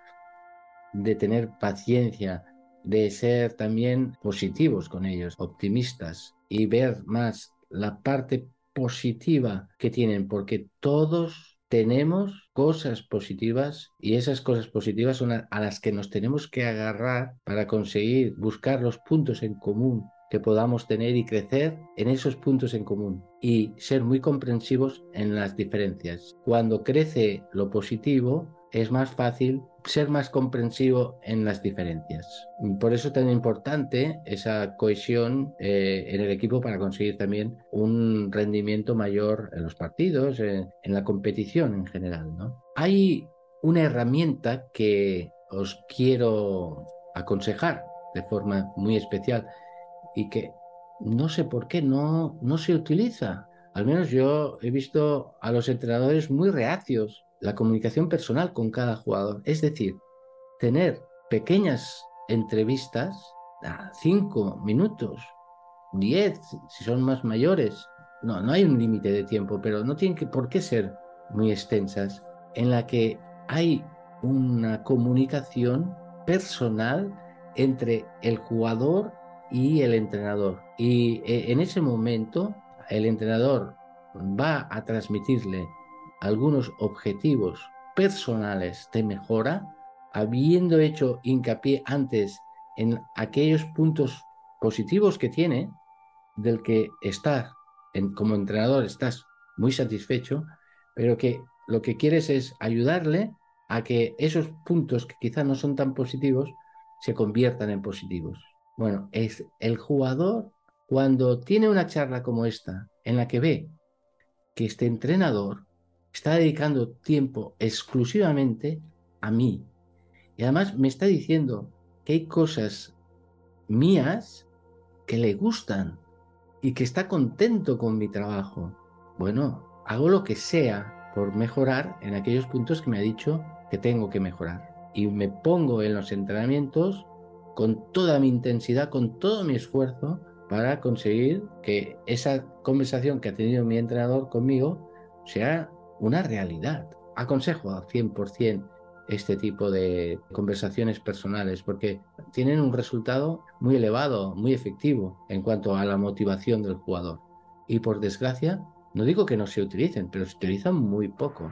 de tener paciencia, de ser también positivos con ellos, optimistas y ver más la parte positiva que tienen, porque todos tenemos cosas positivas y esas cosas positivas son a, las que nos tenemos que agarrar para conseguir buscar los puntos en común que podamos tener y crecer en esos puntos en común y ser muy comprensivos en las diferencias. Cuando crece lo positivo, es más fácil ser más comprensivo en las diferencias. Por eso es tan importante esa cohesión eh, en el equipo para conseguir también un rendimiento mayor en los partidos, en, la competición en general. ¿no? Hay una herramienta que os quiero aconsejar de forma muy especial y que no sé por qué no, no se utiliza. Al menos yo he visto a los entrenadores muy reacios la comunicación personal con cada jugador. Es decir, tener pequeñas entrevistas, a cinco minutos, diez, si son más mayores. No, no hay un límite de tiempo, pero no tienen que, por qué ser muy extensas, en la que hay una comunicación personal entre el jugador y el entrenador. Y eh, en ese momento el entrenador va a transmitirle algunos objetivos personales de mejora, habiendo hecho hincapié antes en aquellos puntos positivos que tiene, del que estás, como entrenador, estás muy satisfecho, pero que lo que quieres es ayudarle a que esos puntos que quizás no son tan positivos se conviertan en positivos. Bueno, es el jugador cuando tiene una charla como esta, en la que ve que este entrenador está dedicando tiempo exclusivamente a mí. Y además me está diciendo que hay cosas mías que le gustan y que está contento con mi trabajo. Bueno, hago lo que sea por mejorar en aquellos puntos que me ha dicho que tengo que mejorar. Y me pongo en los entrenamientos con toda mi intensidad, con todo mi esfuerzo para conseguir que esa conversación que ha tenido mi entrenador conmigo sea una realidad. Aconsejo al 100% este tipo de conversaciones personales porque tienen un resultado muy elevado, muy efectivo en cuanto a la motivación del jugador. Y por desgracia, no digo que no se utilicen, pero se utilizan muy poco.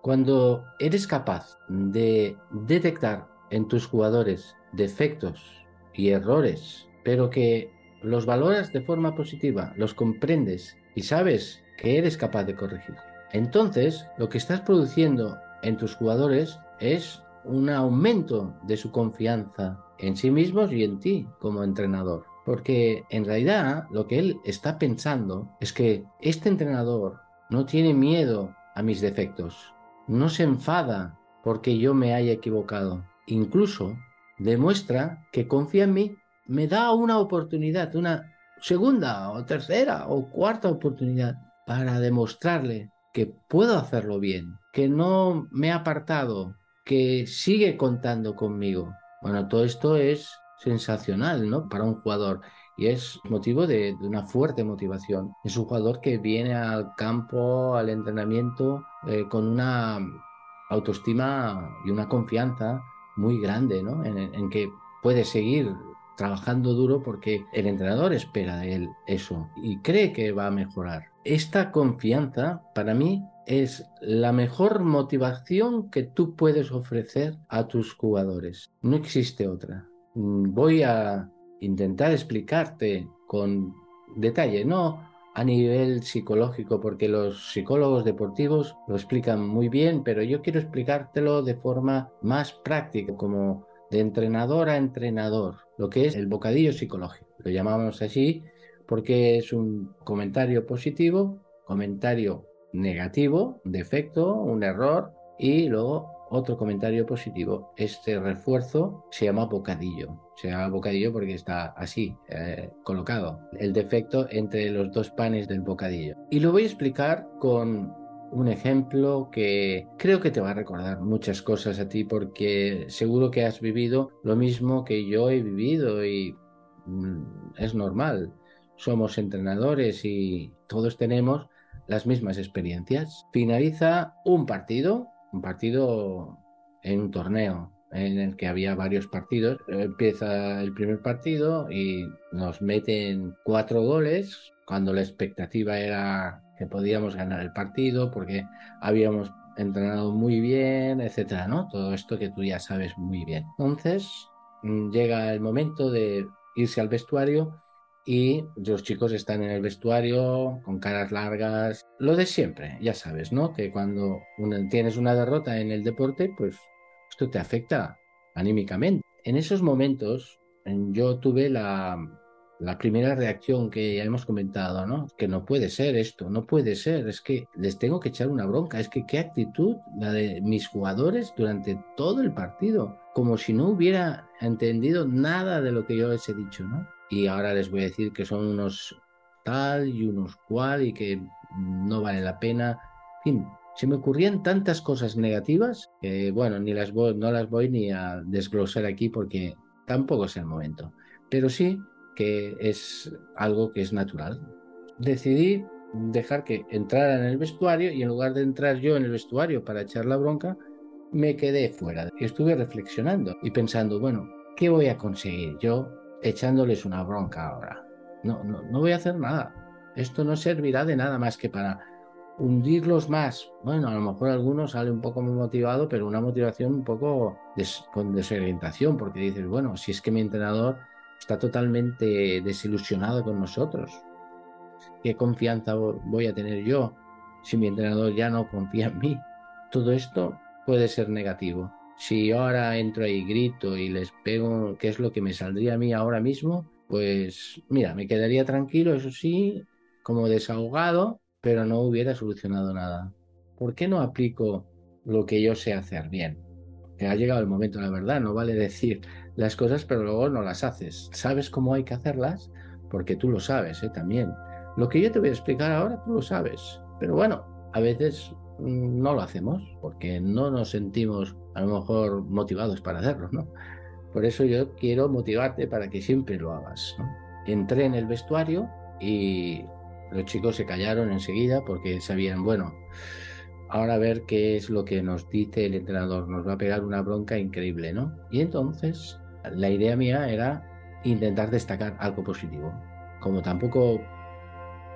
Cuando eres capaz de detectar en tus jugadores defectos y errores, pero que los valoras de forma positiva, los comprendes y sabes que eres capaz de corregir. Entonces, lo que estás produciendo en tus jugadores es un aumento de su confianza en sí mismos y en ti como entrenador. Porque en realidad lo que él está pensando es que este entrenador no tiene miedo a mis defectos, no se enfada porque yo me haya equivocado. Incluso demuestra que confía en mí me da una oportunidad, una segunda o tercera o cuarta oportunidad para demostrarle que puedo hacerlo bien, que no me ha apartado, que sigue contando conmigo. Bueno, todo esto es sensacional, ¿no? Para un jugador y es motivo de, una fuerte motivación. Es un jugador que viene al campo, al entrenamiento, eh, con una autoestima y una confianza muy grande, ¿no? en que puede seguir trabajando duro porque el entrenador espera de él eso y cree que va a mejorar. Esta confianza para mí es la mejor motivación que tú puedes ofrecer a tus jugadores. No existe otra. Mm, voy a intentar explicarte con detalle, no a nivel psicológico, porque los psicólogos deportivos lo explican muy bien, pero yo quiero explicártelo de forma más práctica, como de entrenador a entrenador, lo que es el bocadillo psicológico. Lo llamamos así porque es un comentario positivo, comentario negativo, defecto, un error y luego otro comentario positivo. Este refuerzo se llama bocadillo. Se llama bocadillo porque está así, eh, colocado. El defecto entre los dos panes del bocadillo. Y lo voy a explicar con un ejemplo que creo que te va a recordar muchas cosas a ti porque seguro que has vivido lo mismo que yo he vivido y mm, es normal. Somos entrenadores y todos tenemos las mismas experiencias. Finaliza un partido, un partido en un torneo en el que había varios partidos. Empieza el primer partido y nos meten cuatro goles cuando la expectativa era que podíamos ganar el partido porque habíamos entrenado muy bien, etcétera, ¿no? Todo esto que tú ya sabes muy bien. Entonces mm, llega el momento de irse al vestuario y los chicos están en el vestuario con caras largas, lo de siempre, ya sabes, ¿no? Que cuando tienes una derrota en el deporte, pues esto te afecta anímicamente. En esos momentos yo tuve la, la primera reacción que ya hemos comentado, ¿no? Que no puede ser esto, no puede ser, es que les tengo que echar una bronca, es que qué actitud la de mis jugadores durante todo el partido, como si no hubiera entendido nada de lo que yo les he dicho, ¿no? y ahora les voy a decir que son unos tal y unos cual y que no vale la pena. En fin, se me ocurrían tantas cosas negativas que, bueno, ni las voy, no las voy ni a desglosar aquí porque tampoco es el momento. Pero sí que es algo que es natural. Decidí dejar que entrara en el vestuario y en lugar de entrar yo en el vestuario para echar la bronca, me quedé fuera. Estuve reflexionando y pensando, bueno, ¿qué voy a conseguir yo echándoles una bronca ahora. No, no, no voy a hacer nada. Esto no servirá de nada más que para hundirlos más. Bueno, a lo mejor algunos sale un poco motivado, pero una motivación un poco con desorientación, porque dices, bueno, si es que mi entrenador está totalmente desilusionado con nosotros, ¿qué confianza voy a tener yo si mi entrenador ya no confía en mí? Todo esto puede ser negativo. Si ahora entro ahí, grito y les pego, ¿qué es lo que me saldría a mí ahora mismo? Pues mira, me quedaría tranquilo, eso sí, como desahogado, pero no hubiera solucionado nada. ¿Por qué no aplico lo que yo sé hacer bien? Que ha llegado el momento, la verdad, no vale decir las cosas, pero luego no las haces. ¿Sabes cómo hay que hacerlas? Porque tú lo sabes, ¿eh? También. Lo que yo te voy a explicar ahora, tú lo sabes. Pero bueno, a veces mm, no lo hacemos porque no nos sentimos a lo mejor motivados para hacerlo, ¿no? Por eso yo quiero motivarte para que siempre lo hagas. Entré en el vestuario y los chicos se callaron enseguida porque sabían, bueno, ahora a ver qué es lo que nos dice el entrenador, nos va a pegar una bronca increíble, ¿no? Y entonces la idea mía era intentar destacar algo positivo. Como tampoco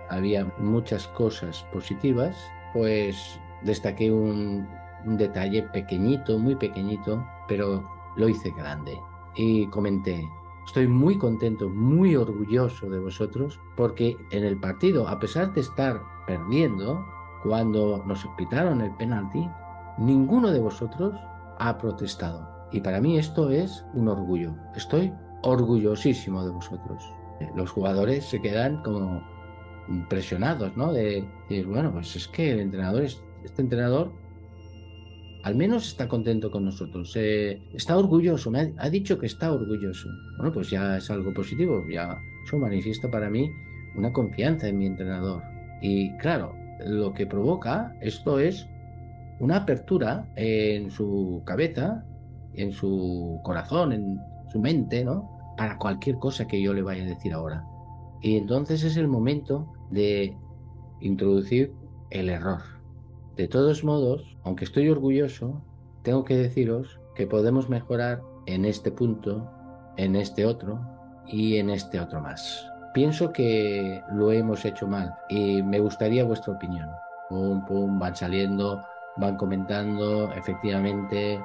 había muchas cosas positivas, pues destaqué un, detalle pequeñito, muy pequeñito, pero lo hice grande. Y comenté, estoy muy contento, muy orgulloso de vosotros, porque en el partido, a pesar de estar perdiendo, cuando nos pitaron el penalti, ninguno de vosotros ha protestado. Y para mí esto es un orgullo. Estoy orgullosísimo de vosotros. Los jugadores se quedan como impresionados, ¿no? De decir, bueno, pues es que el entrenador, este entrenador al menos está contento con nosotros, eh, está orgulloso, me ha, dicho que está orgulloso. Bueno, pues ya es algo positivo, ya eso manifiesta para mí una confianza en mi entrenador. Y claro, lo que provoca esto es una apertura en su cabeza, en su corazón, en su mente, ¿no? Para cualquier cosa que yo le vaya a decir ahora. Y entonces es el momento de introducir el error de todos modos, aunque estoy orgulloso, tengo que deciros que podemos mejorar en este punto, en este otro, y en este otro más. Pienso que lo hemos hecho mal y me gustaría vuestra opinión. Pum, pum, van saliendo, van comentando, efectivamente,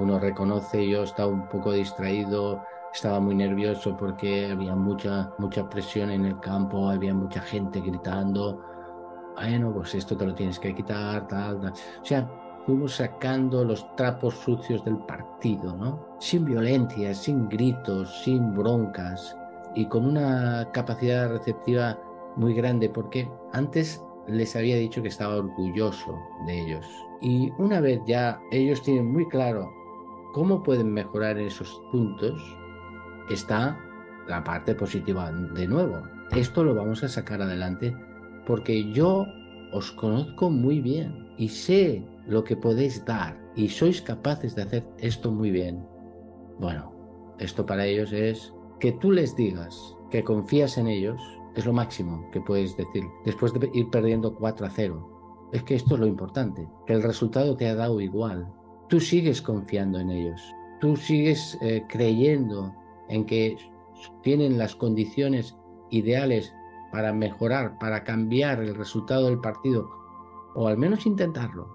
uno reconoce, yo estaba un poco distraído, estaba muy nervioso porque había mucha, mucha presión en el campo, había mucha gente gritando, bueno, pues esto te lo tienes que quitar, tal, tal. O sea, fuimos sacando los trapos sucios del partido, ¿no? Sin violencia, sin gritos, sin broncas y con una capacidad receptiva muy grande porque antes les había dicho que estaba orgulloso de ellos. Y una vez ya ellos tienen muy claro cómo pueden mejorar esos puntos, está la parte positiva de nuevo. Esto lo vamos a sacar adelante porque yo os conozco muy bien y sé lo que podéis dar y sois capaces de hacer esto muy bien. Bueno, esto para ellos es que tú les digas que confías en ellos, es lo máximo que puedes decir. Después de ir perdiendo 4 a 0, es que esto es lo importante, que el resultado te ha dado igual. Tú sigues confiando en ellos, tú sigues eh, creyendo en que tienen las condiciones ideales para mejorar, para cambiar el resultado del partido, o al menos intentarlo.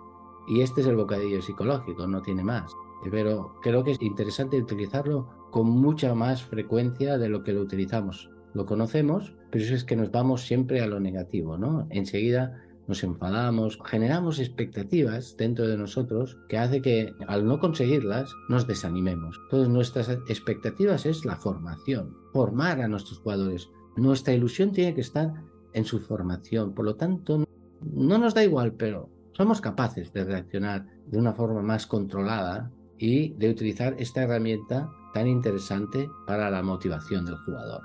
Y este es el bocadillo psicológico, no tiene más. Pero creo que es interesante utilizarlo con mucha más frecuencia de lo que lo utilizamos. Lo conocemos, pero eso es que nos vamos siempre a lo negativo, ¿no? Enseguida nos enfadamos, generamos expectativas dentro de nosotros que hace que al no conseguirlas nos desanimemos. Entonces nuestras expectativas es la formación, formar a nuestros jugadores. Nuestra ilusión tiene que estar en su formación, por lo tanto no nos da igual, pero somos capaces de reaccionar de una forma más controlada y de utilizar esta herramienta tan interesante para la motivación del jugador.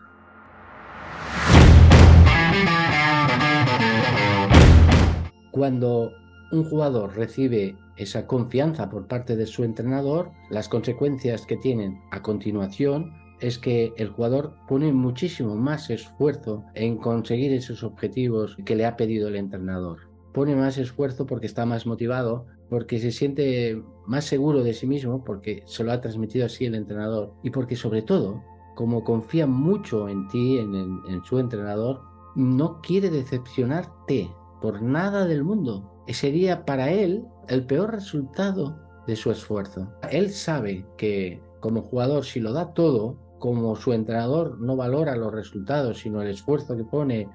Cuando un jugador recibe esa confianza por parte de su entrenador, las consecuencias que tienen a continuación es que el jugador pone muchísimo más esfuerzo en conseguir esos objetivos que le ha pedido el entrenador. Pone más esfuerzo porque está más motivado, porque se siente más seguro de sí mismo, porque se lo ha transmitido así el entrenador, y porque sobre todo, como confía mucho en ti, en, su entrenador, no quiere decepcionarte por nada del mundo. Sería para él el peor resultado de su esfuerzo. Él sabe que como jugador, si lo da todo, como su entrenador no valora los resultados, sino el esfuerzo que pone,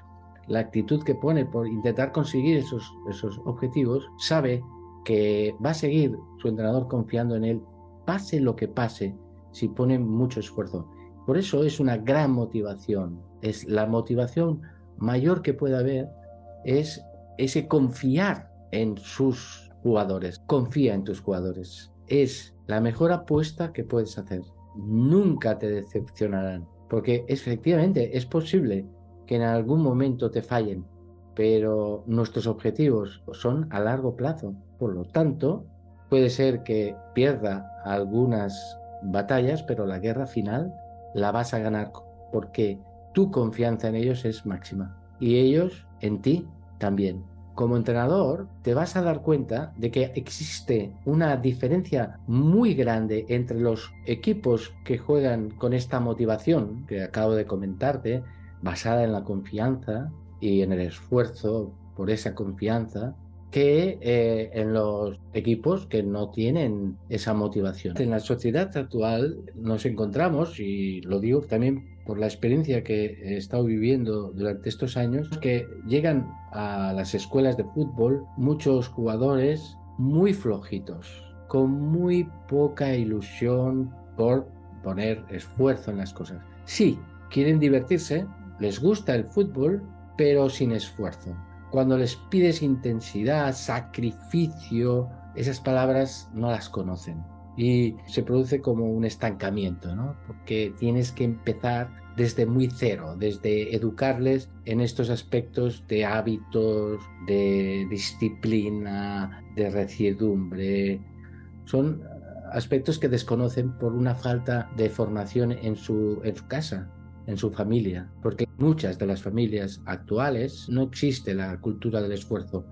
la actitud que pone por intentar conseguir esos, esos objetivos, sabe que va a seguir su entrenador confiando en él, pase lo que pase, si pone mucho esfuerzo. Por eso es una gran motivación. Es la motivación mayor que puede haber es ese confiar en sus jugadores. Confía en tus jugadores. Es la mejor apuesta que puedes hacer. Nunca te decepcionarán. Porque efectivamente es posible que en algún momento te fallen, pero nuestros objetivos son a largo plazo. Por lo tanto, puede ser que pierda algunas batallas, pero la guerra final la vas a ganar porque tu confianza en ellos es máxima y ellos en ti también. Como entrenador, te vas a dar cuenta de que existe una diferencia muy grande entre los equipos que juegan con esta motivación que acabo de comentarte, basada en la confianza y en el esfuerzo por esa confianza, que eh, en los equipos que no tienen esa motivación. En la sociedad actual nos encontramos, y lo digo también por la experiencia que he estado viviendo durante estos años, que llegan a las escuelas de fútbol muchos jugadores muy flojitos, con muy poca ilusión por poner esfuerzo en las cosas. Sí, quieren divertirse, les gusta el fútbol, pero sin esfuerzo. Cuando les pides intensidad, sacrificio, esas palabras no las conocen. Y se produce como un estancamiento, ¿no? Porque tienes que empezar desde muy cero, desde educarles en estos aspectos de hábitos, de disciplina, de reciedumbre. Son aspectos que desconocen por una falta de formación en su, en su casa en su familia, porque muchas de las familias actuales no existe la cultura del esfuerzo.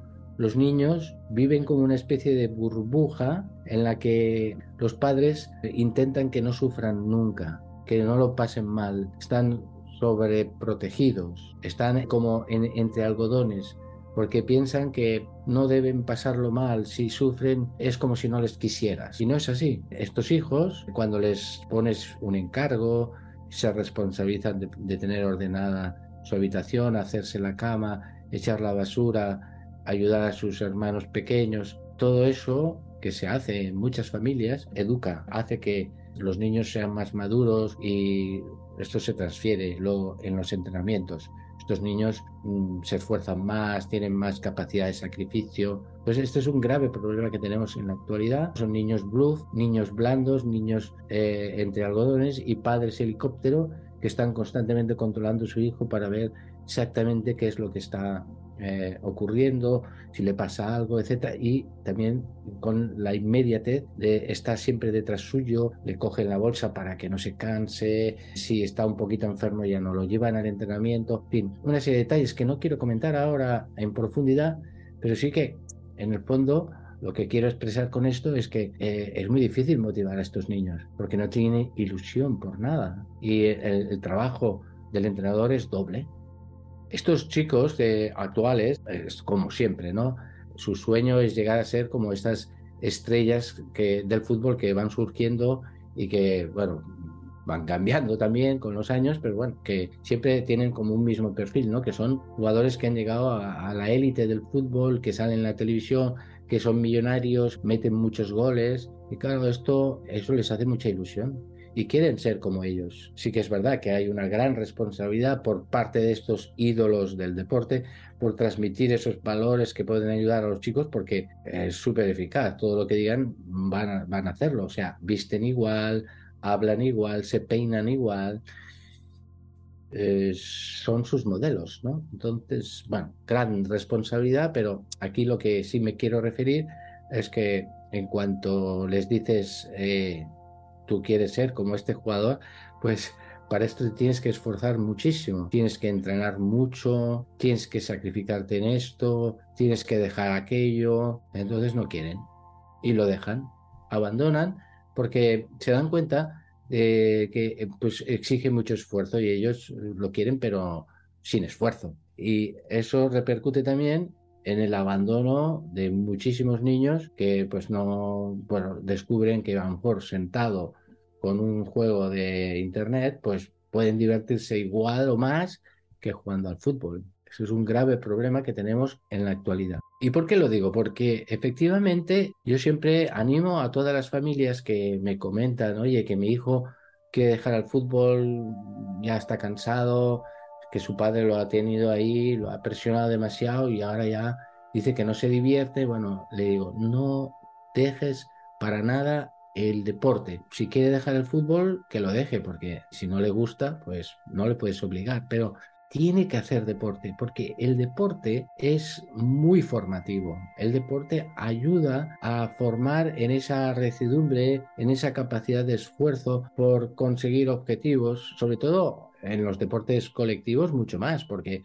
Los niños viven como una especie de burbuja en la que los padres intentan que no sufran nunca. que no lo pasen mal, están sobreprotegidos, están como entre algodones, porque piensan que no deben pasarlo mal, si sufren es como si no les quisieras. Y no es así. Estos hijos, cuando les pones un encargo, se responsabilizan de, tener ordenada su habitación, hacerse la cama, echar la basura, ayudar a sus hermanos pequeños, todo eso que se hace en muchas familias educa, hace que los niños sean más maduros y esto se transfiere luego en los entrenamientos. Estos niños mm, se esfuerzan más, tienen más capacidad de sacrificio. Pues este es un grave problema que tenemos en la actualidad. Son niños bluff, niños blandos, niños eh, entre algodones y padres helicóptero que están constantemente controlando a su hijo para ver exactamente qué es lo que está eh, ocurriendo, si le pasa algo, etcétera, y también con la inmediatez de estar siempre detrás suyo, le cogen la bolsa para que no se canse, si está un poquito enfermo ya no lo llevan al entrenamiento, en fin, una serie de detalles que no quiero comentar ahora en profundidad, pero sí que en el fondo lo que quiero expresar con esto es que eh, es muy difícil motivar a estos niños porque no tienen ilusión por nada y el trabajo del entrenador es doble estos chicos actuales, es como siempre, ¿no? Su sueño es llegar a ser como estas estrellas que, del fútbol que van surgiendo y que, bueno, van cambiando también con los años, pero bueno, que siempre tienen como un mismo perfil, ¿no? Que son jugadores que han llegado a, a la élite del fútbol, que salen en la televisión, que son millonarios, meten muchos goles y claro, esto eso les hace mucha ilusión y quieren ser como ellos. Sí que es verdad que hay una gran responsabilidad por parte de estos ídolos del deporte por transmitir esos valores que pueden ayudar a los chicos porque es súper eficaz. Todo lo que digan van a, van a hacerlo. O sea, visten igual, hablan igual, se peinan igual. son sus modelos, ¿no? Entonces, bueno, gran responsabilidad, pero aquí lo que sí me quiero referir es que en cuanto les dices eh, tú quieres ser como este jugador, pues para esto te tienes que esforzar muchísimo, tienes que entrenar mucho, tienes que sacrificarte en esto, tienes que dejar aquello, entonces no quieren y lo dejan, abandonan porque se dan cuenta de que eh, pues exige mucho esfuerzo y ellos lo quieren pero sin esfuerzo. Y eso repercute también en el abandono de muchísimos niños que pues no bueno, descubren que a lo mejor sentado con un juego de internet pues pueden divertirse igual o más que jugando al fútbol. Eso es un grave problema que tenemos en la actualidad. ¿Y por qué lo digo? Porque efectivamente yo siempre animo a todas las familias que me comentan, oye, que mi hijo quiere dejar al fútbol, ya está cansado, que su padre lo ha tenido ahí, lo ha presionado demasiado y ahora ya dice que no se divierte. Bueno, le digo, no dejes para nada el deporte. Si quiere dejar el fútbol, que lo deje, porque si no le gusta, pues no le puedes obligar, pero tiene que hacer deporte, porque el deporte es muy formativo. El deporte ayuda a formar en esa recidumbre, en esa capacidad de esfuerzo por conseguir objetivos, sobre todo en los deportes colectivos mucho más, porque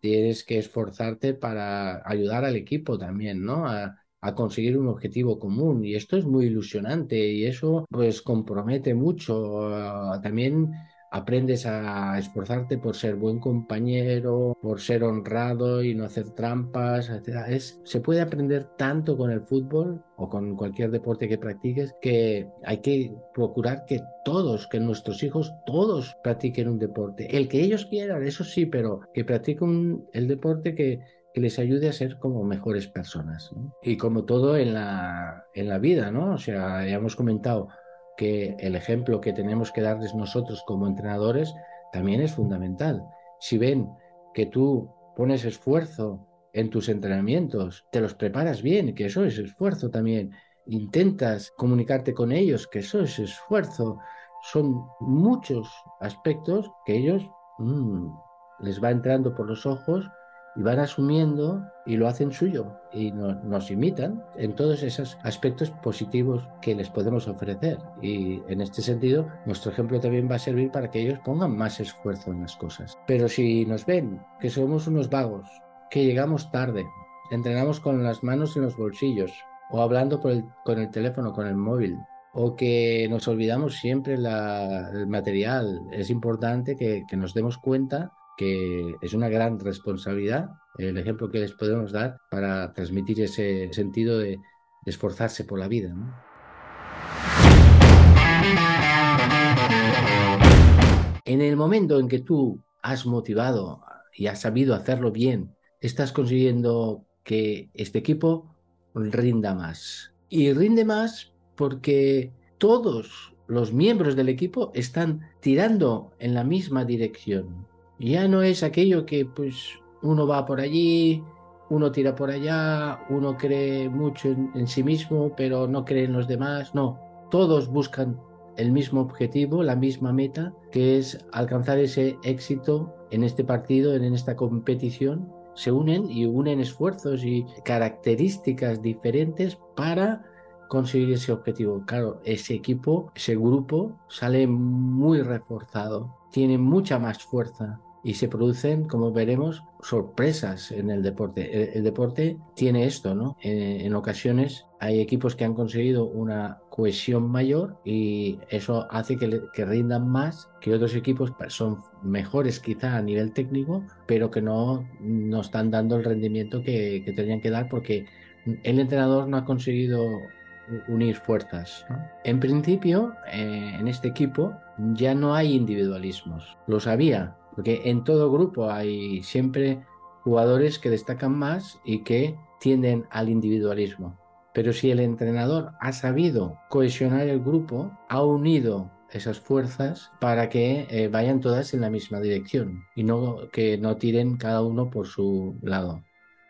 tienes que esforzarte para ayudar al equipo también, ¿no? A, conseguir un objetivo común y esto es muy ilusionante y eso pues compromete mucho ah, también aprendes a esforzarte por ser buen compañero, por ser honrado y no hacer trampas, etc. Es, se puede aprender tanto con el fútbol o con cualquier deporte que practiques que hay que procurar que todos, que nuestros hijos todos practiquen un deporte. El que ellos quieran, eso sí, pero que practiquen el deporte que, que les ayude a ser como mejores personas. Y como todo en la, en la vida, ¿no? O sea, ya hemos comentado que el ejemplo que tenemos que darles nosotros como entrenadores también es fundamental. Si ven que tú pones esfuerzo en tus entrenamientos, te los preparas bien, que eso es esfuerzo también, intentas comunicarte con ellos, que eso es esfuerzo, son muchos aspectos que ellos mm, les va entrando por los ojos y van asumiendo y lo hacen suyo y nos imitan en todos esos aspectos positivos que les podemos ofrecer. Y en este sentido, nuestro ejemplo también va a servir para que ellos pongan más esfuerzo en las cosas. Pero si nos ven que somos unos vagos, que llegamos tarde, entrenamos con las manos en los bolsillos o hablando con el teléfono, con el móvil, o que nos olvidamos siempre el material. Es importante que, nos demos cuenta que es una gran responsabilidad el ejemplo que les podemos dar para transmitir ese sentido de, esforzarse por la vida. En el momento en que tú has motivado y has sabido hacerlo bien, estás consiguiendo que este equipo rinda más. Y rinde más porque todos los miembros del equipo están tirando en la misma dirección. Ya no es aquello que pues uno va por allí, uno tira por allá, uno cree mucho en, sí mismo, pero no cree en los demás. No, todos buscan el mismo objetivo, la misma meta, que es alcanzar ese éxito en este partido, en esta competición. Se unen y unen esfuerzos y características diferentes para conseguir ese objetivo. Claro, ese equipo, ese grupo sale muy reforzado, tiene mucha más fuerza y se producen, como veremos, sorpresas en el deporte. El, deporte tiene esto, ¿no? En, ocasiones hay equipos que han conseguido una cohesión mayor y eso hace que, que, rindan más que otros equipos son mejores quizá a nivel técnico, pero que no, no están dando el rendimiento que, que tenían que dar porque el entrenador no ha conseguido unir fuerzas. En principio, eh, en este equipo ya no hay individualismos. Lo sabía, porque en todo grupo hay siempre jugadores que destacan más y que tienden al individualismo. Pero si el entrenador ha sabido cohesionar el grupo, ha unido esas fuerzas para que eh, vayan todas en la misma dirección y no que no tiren cada uno por su lado.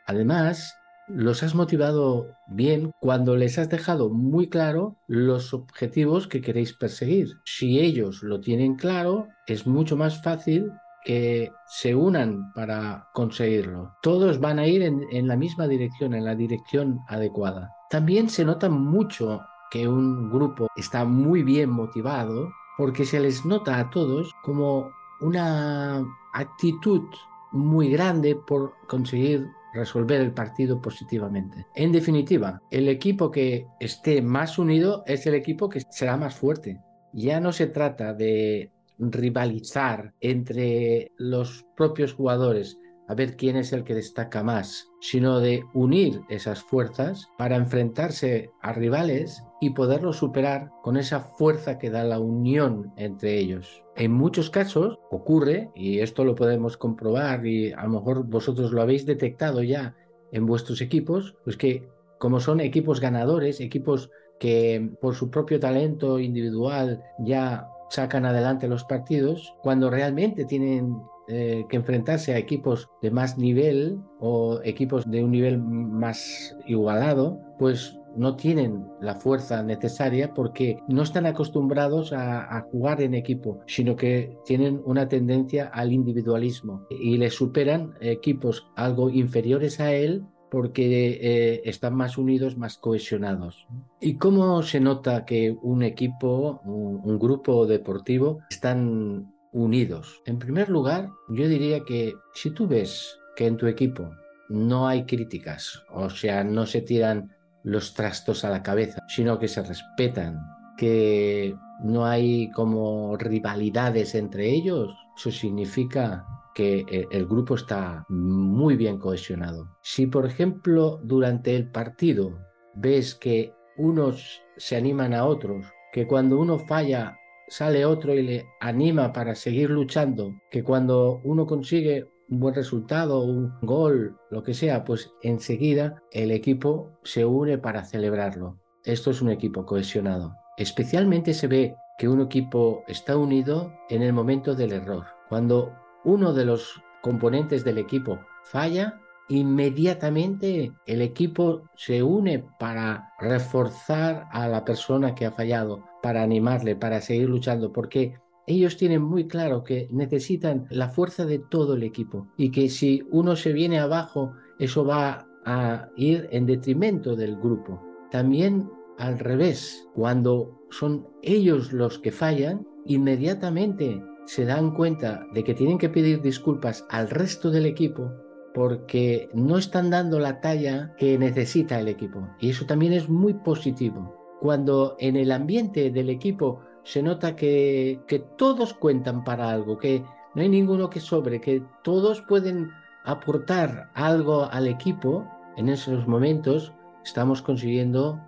Además, los has motivado bien cuando les has dejado muy claro los objetivos que queréis perseguir. Si ellos lo tienen claro, es mucho más fácil que se unan para conseguirlo. Todos van a ir en, la misma dirección, en la dirección adecuada. También se nota mucho que un grupo está muy bien motivado porque se les nota a todos como una actitud muy grande por conseguir resolver el partido positivamente. En definitiva, el equipo que esté más unido es el equipo que será más fuerte. Ya no se trata de rivalizar entre los propios jugadores a ver quién es el que destaca más, sino de unir esas fuerzas para enfrentarse a rivales y poderlos superar con esa fuerza que da la unión entre ellos. En muchos casos ocurre, y esto lo podemos comprobar y a lo mejor vosotros lo habéis detectado ya en vuestros equipos, pues que como son equipos ganadores, equipos que por su propio talento individual ya sacan adelante los partidos, cuando realmente tienen eh, que enfrentarse a equipos de más nivel o equipos de un nivel más igualado, pues no tienen la fuerza necesaria porque no están acostumbrados a, jugar en equipo, sino que tienen una tendencia al individualismo y les superan equipos algo inferiores a él porque eh, están más unidos, más cohesionados. ¿Y cómo se nota que un equipo, un grupo deportivo están unidos. En primer lugar, yo diría que si tú ves que en tu equipo no hay críticas, o sea, no se tiran los trastos a la cabeza, sino que se respetan, que no hay como rivalidades entre ellos, eso significa que eh, el grupo está muy bien cohesionado. Si, por ejemplo, durante el partido ves que unos se animan a otros, que cuando uno falla sale otro y le anima para seguir luchando, que cuando uno consigue un buen resultado, un gol, lo que sea, pues enseguida el equipo se une para celebrarlo. Esto es un equipo cohesionado. Especialmente se ve que un equipo está unido en el momento del error. Cuando uno de los componentes del equipo falla, inmediatamente el equipo se une para reforzar a la persona que ha fallado, para animarle, para seguir luchando, porque ellos tienen muy claro que necesitan la fuerza de todo el equipo y que si uno se viene abajo, eso va a ir en detrimento del grupo. También al revés, cuando son ellos los que fallan, inmediatamente se dan cuenta de que tienen que pedir disculpas al resto del equipo porque no están dando la talla que necesita el equipo. Y eso también es muy positivo. cuando en el ambiente del equipo se nota que, que todos cuentan para algo, que no hay ninguno que sobre, que todos pueden aportar algo al equipo, en esos momentos estamos consiguiendo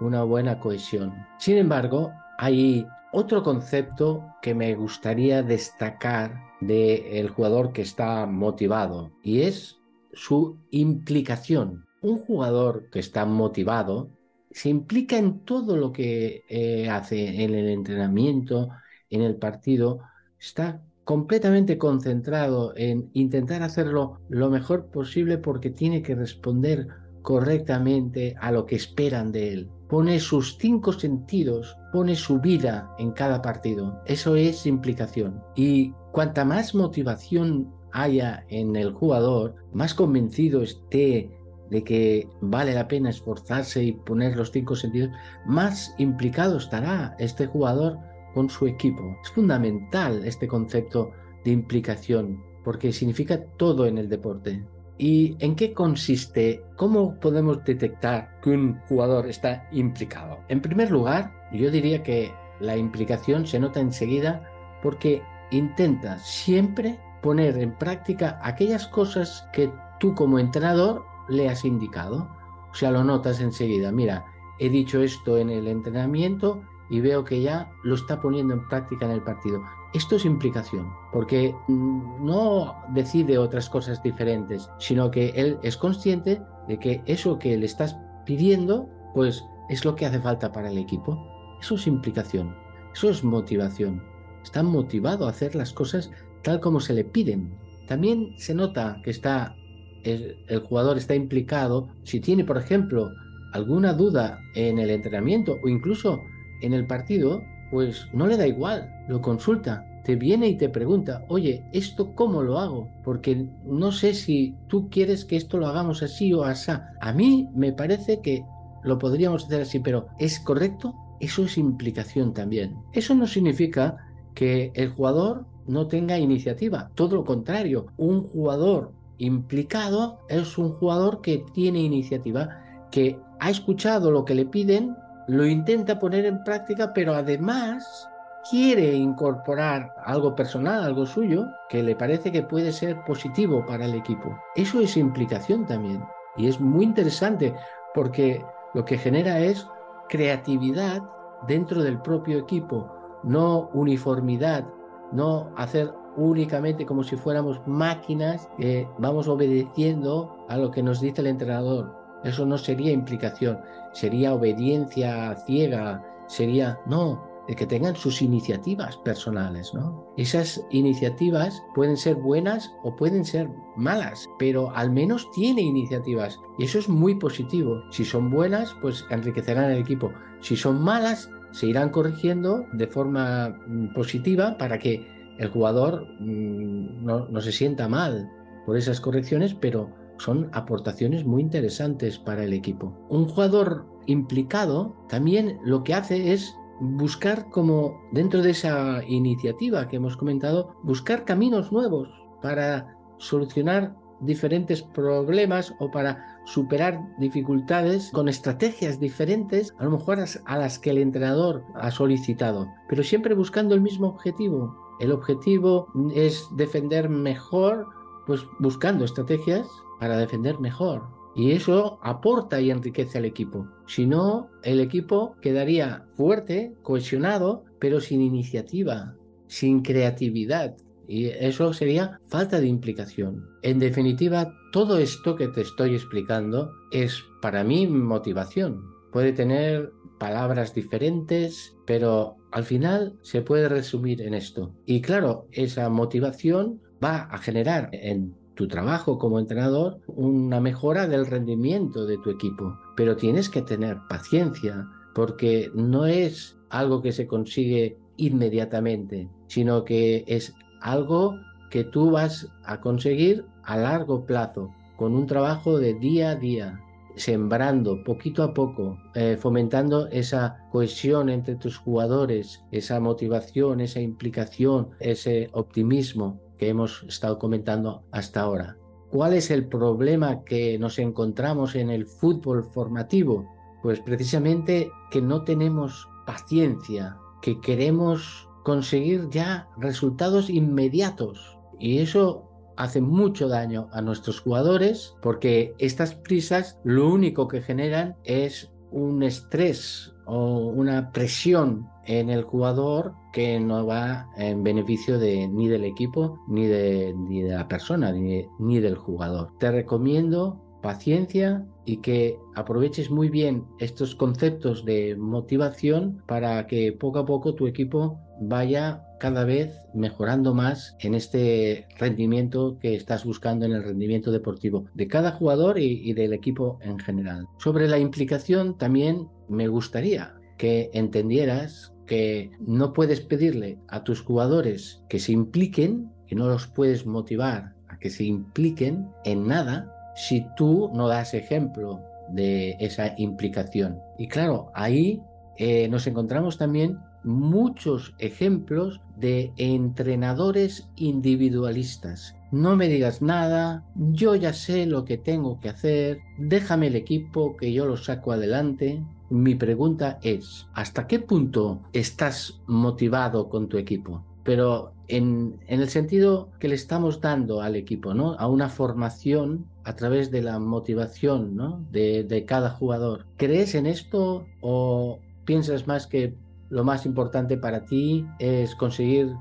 una buena cohesión. Sin embargo, hay otro concepto que me gustaría destacar del jugador que está motivado y es su implicación. Un jugador que está motivado se implica en todo lo que eh, hace en el entrenamiento, en el partido, está completamente concentrado en intentar hacerlo lo mejor posible porque tiene que responder correctamente a lo que esperan de él. Pone sus cinco sentidos, pone su vida en cada partido. Eso es implicación. Y cuanta más motivación haya en el jugador, más convencido esté de que vale la pena esforzarse y poner los cinco sentidos, más implicado estará este jugador con su equipo. Es fundamental este concepto de implicación porque significa todo en el deporte. ¿Y en qué consiste? ¿Cómo podemos detectar que un jugador está implicado? En primer lugar, yo diría que la implicación se nota enseguida porque intenta siempre poner en práctica aquellas cosas que tú como entrenador le has indicado. O sea, lo notas enseguida. Mira, he dicho esto en el entrenamiento y veo que ya lo está poniendo en práctica en el partido. Esto es implicación, porque no decide otras cosas diferentes, sino que él es consciente de que eso que le estás pidiendo, pues es lo que hace falta para el equipo. Eso es implicación, eso es motivación. Está motivado a hacer las cosas tal como se le piden. También se nota que está el, el jugador está implicado si tiene, por ejemplo, alguna duda en el entrenamiento o incluso en el partido, pues no le da igual, lo consulta, te viene y te pregunta, oye, ¿esto cómo lo hago? Porque no sé si tú quieres que esto lo hagamos así o así. A mí me parece que lo podríamos hacer así, pero ¿es correcto? Eso es implicación también. Eso no significa que el jugador no tenga iniciativa, todo lo contrario, un jugador implicado es un jugador que tiene iniciativa, que ha escuchado lo que le piden lo intenta poner en práctica, pero además quiere incorporar algo personal, algo suyo, que le parece que puede ser positivo para el equipo. Eso es implicación también. Y es muy interesante porque lo que genera es creatividad dentro del propio equipo, no uniformidad, no hacer únicamente como si fuéramos máquinas que vamos obedeciendo a lo que nos dice el entrenador. Eso no sería implicación, sería obediencia ciega, sería, no, de que tengan sus iniciativas personales, ¿no? Esas iniciativas pueden ser buenas o pueden ser malas, pero al menos tiene iniciativas y eso es muy positivo. Si son buenas, pues enriquecerán el equipo. Si son malas, se irán corrigiendo de forma mm, positiva para que el jugador mm, no, no se sienta mal por esas correcciones, pero son aportaciones muy interesantes para el equipo. Un jugador implicado también lo que hace es buscar como dentro de esa iniciativa que hemos comentado, buscar caminos nuevos para solucionar diferentes problemas o para superar dificultades con estrategias diferentes, a lo mejor a las que el entrenador ha solicitado, pero siempre buscando el mismo objetivo. El objetivo es defender mejor, pues buscando estrategias para defender mejor. Y eso aporta y enriquece al equipo. Si no, el equipo quedaría fuerte, cohesionado, pero sin iniciativa, sin creatividad. Y eso sería falta de implicación. En definitiva, todo esto que te estoy explicando es para mí motivación. Puede tener palabras diferentes, pero al final se puede resumir en esto. Y claro, esa motivación va a generar en tu trabajo como entrenador una mejora del rendimiento de tu equipo. Pero tienes que tener paciencia porque no es algo que se consigue inmediatamente, sino que es algo que tú vas a conseguir a largo plazo, con un trabajo de día a día, sembrando poquito a poco, eh, fomentando esa cohesión entre tus jugadores, esa motivación, esa implicación, ese optimismo que hemos estado comentando hasta ahora. ¿Cuál es el problema que nos encontramos en el fútbol formativo? Pues precisamente que no tenemos paciencia, que queremos conseguir ya resultados inmediatos. Y eso hace mucho daño a nuestros jugadores porque estas prisas lo único que generan es un estrés o una presión en el jugador que no va en beneficio de, ni del equipo, ni de, ni de la persona, ni, ni del jugador. Te recomiendo paciencia y que aproveches muy bien estos conceptos de motivación para que poco a poco tu equipo vaya cada vez mejorando más en este rendimiento que estás buscando en el rendimiento deportivo de cada jugador y, del equipo en general. Sobre la implicación también me gustaría que entendieras que no puedes pedirle a tus jugadores que se impliquen, que no los puedes motivar a que se impliquen en nada si tú no das ejemplo de esa implicación. Y claro, ahí eh, nos encontramos también muchos ejemplos de entrenadores individualistas. No me digas nada, yo ya sé lo que tengo que hacer, déjame el equipo que yo lo saco adelante. Mi pregunta es, ¿hasta qué punto estás motivado con tu equipo? Pero en, el sentido que le estamos dando al equipo, ¿no? A una formación a través de la motivación, ¿no? De, cada jugador. ¿Crees en esto o piensas más que lo más importante para ti es conseguir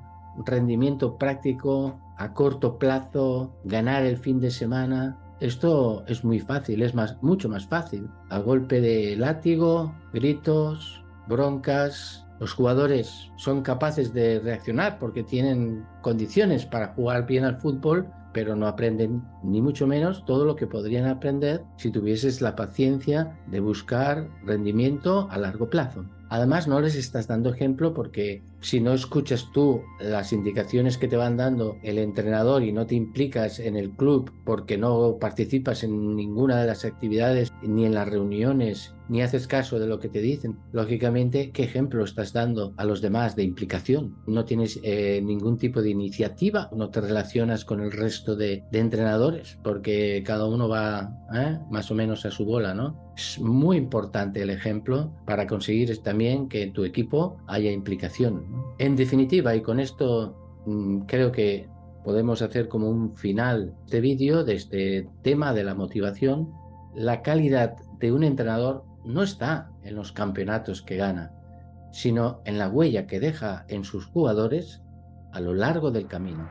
rendimiento práctico a corto plazo, ganar el fin de semana. Esto es muy fácil, es más, mucho más fácil. A golpe de látigo, gritos, broncas, los jugadores son capaces de reaccionar porque tienen condiciones para jugar bien al fútbol, pero no aprenden ni mucho menos todo lo que podrían aprender si tuvieses la paciencia de buscar rendimiento a largo plazo. Además, no les estás dando ejemplo porque si no escuchas tú las indicaciones que te van dando el entrenador y no te implicas en el club porque no participas en ninguna de las actividades ni en las reuniones ni haces caso de lo que te dicen, lógicamente, ¿qué ejemplo estás dando a los demás de implicación? No tienes eh, ningún tipo de iniciativa, no te relacionas con el resto de, entrenadores porque cada uno va ¿eh? más o menos a su bola, ¿no? Es muy importante el ejemplo para conseguir también que en tu equipo haya implicación. En definitiva, y con esto mm, creo que podemos hacer como un final de vídeo, de este tema de la motivación, la calidad de un entrenador no está en los campeonatos que gana, sino en la huella que deja en sus jugadores a lo largo del camino.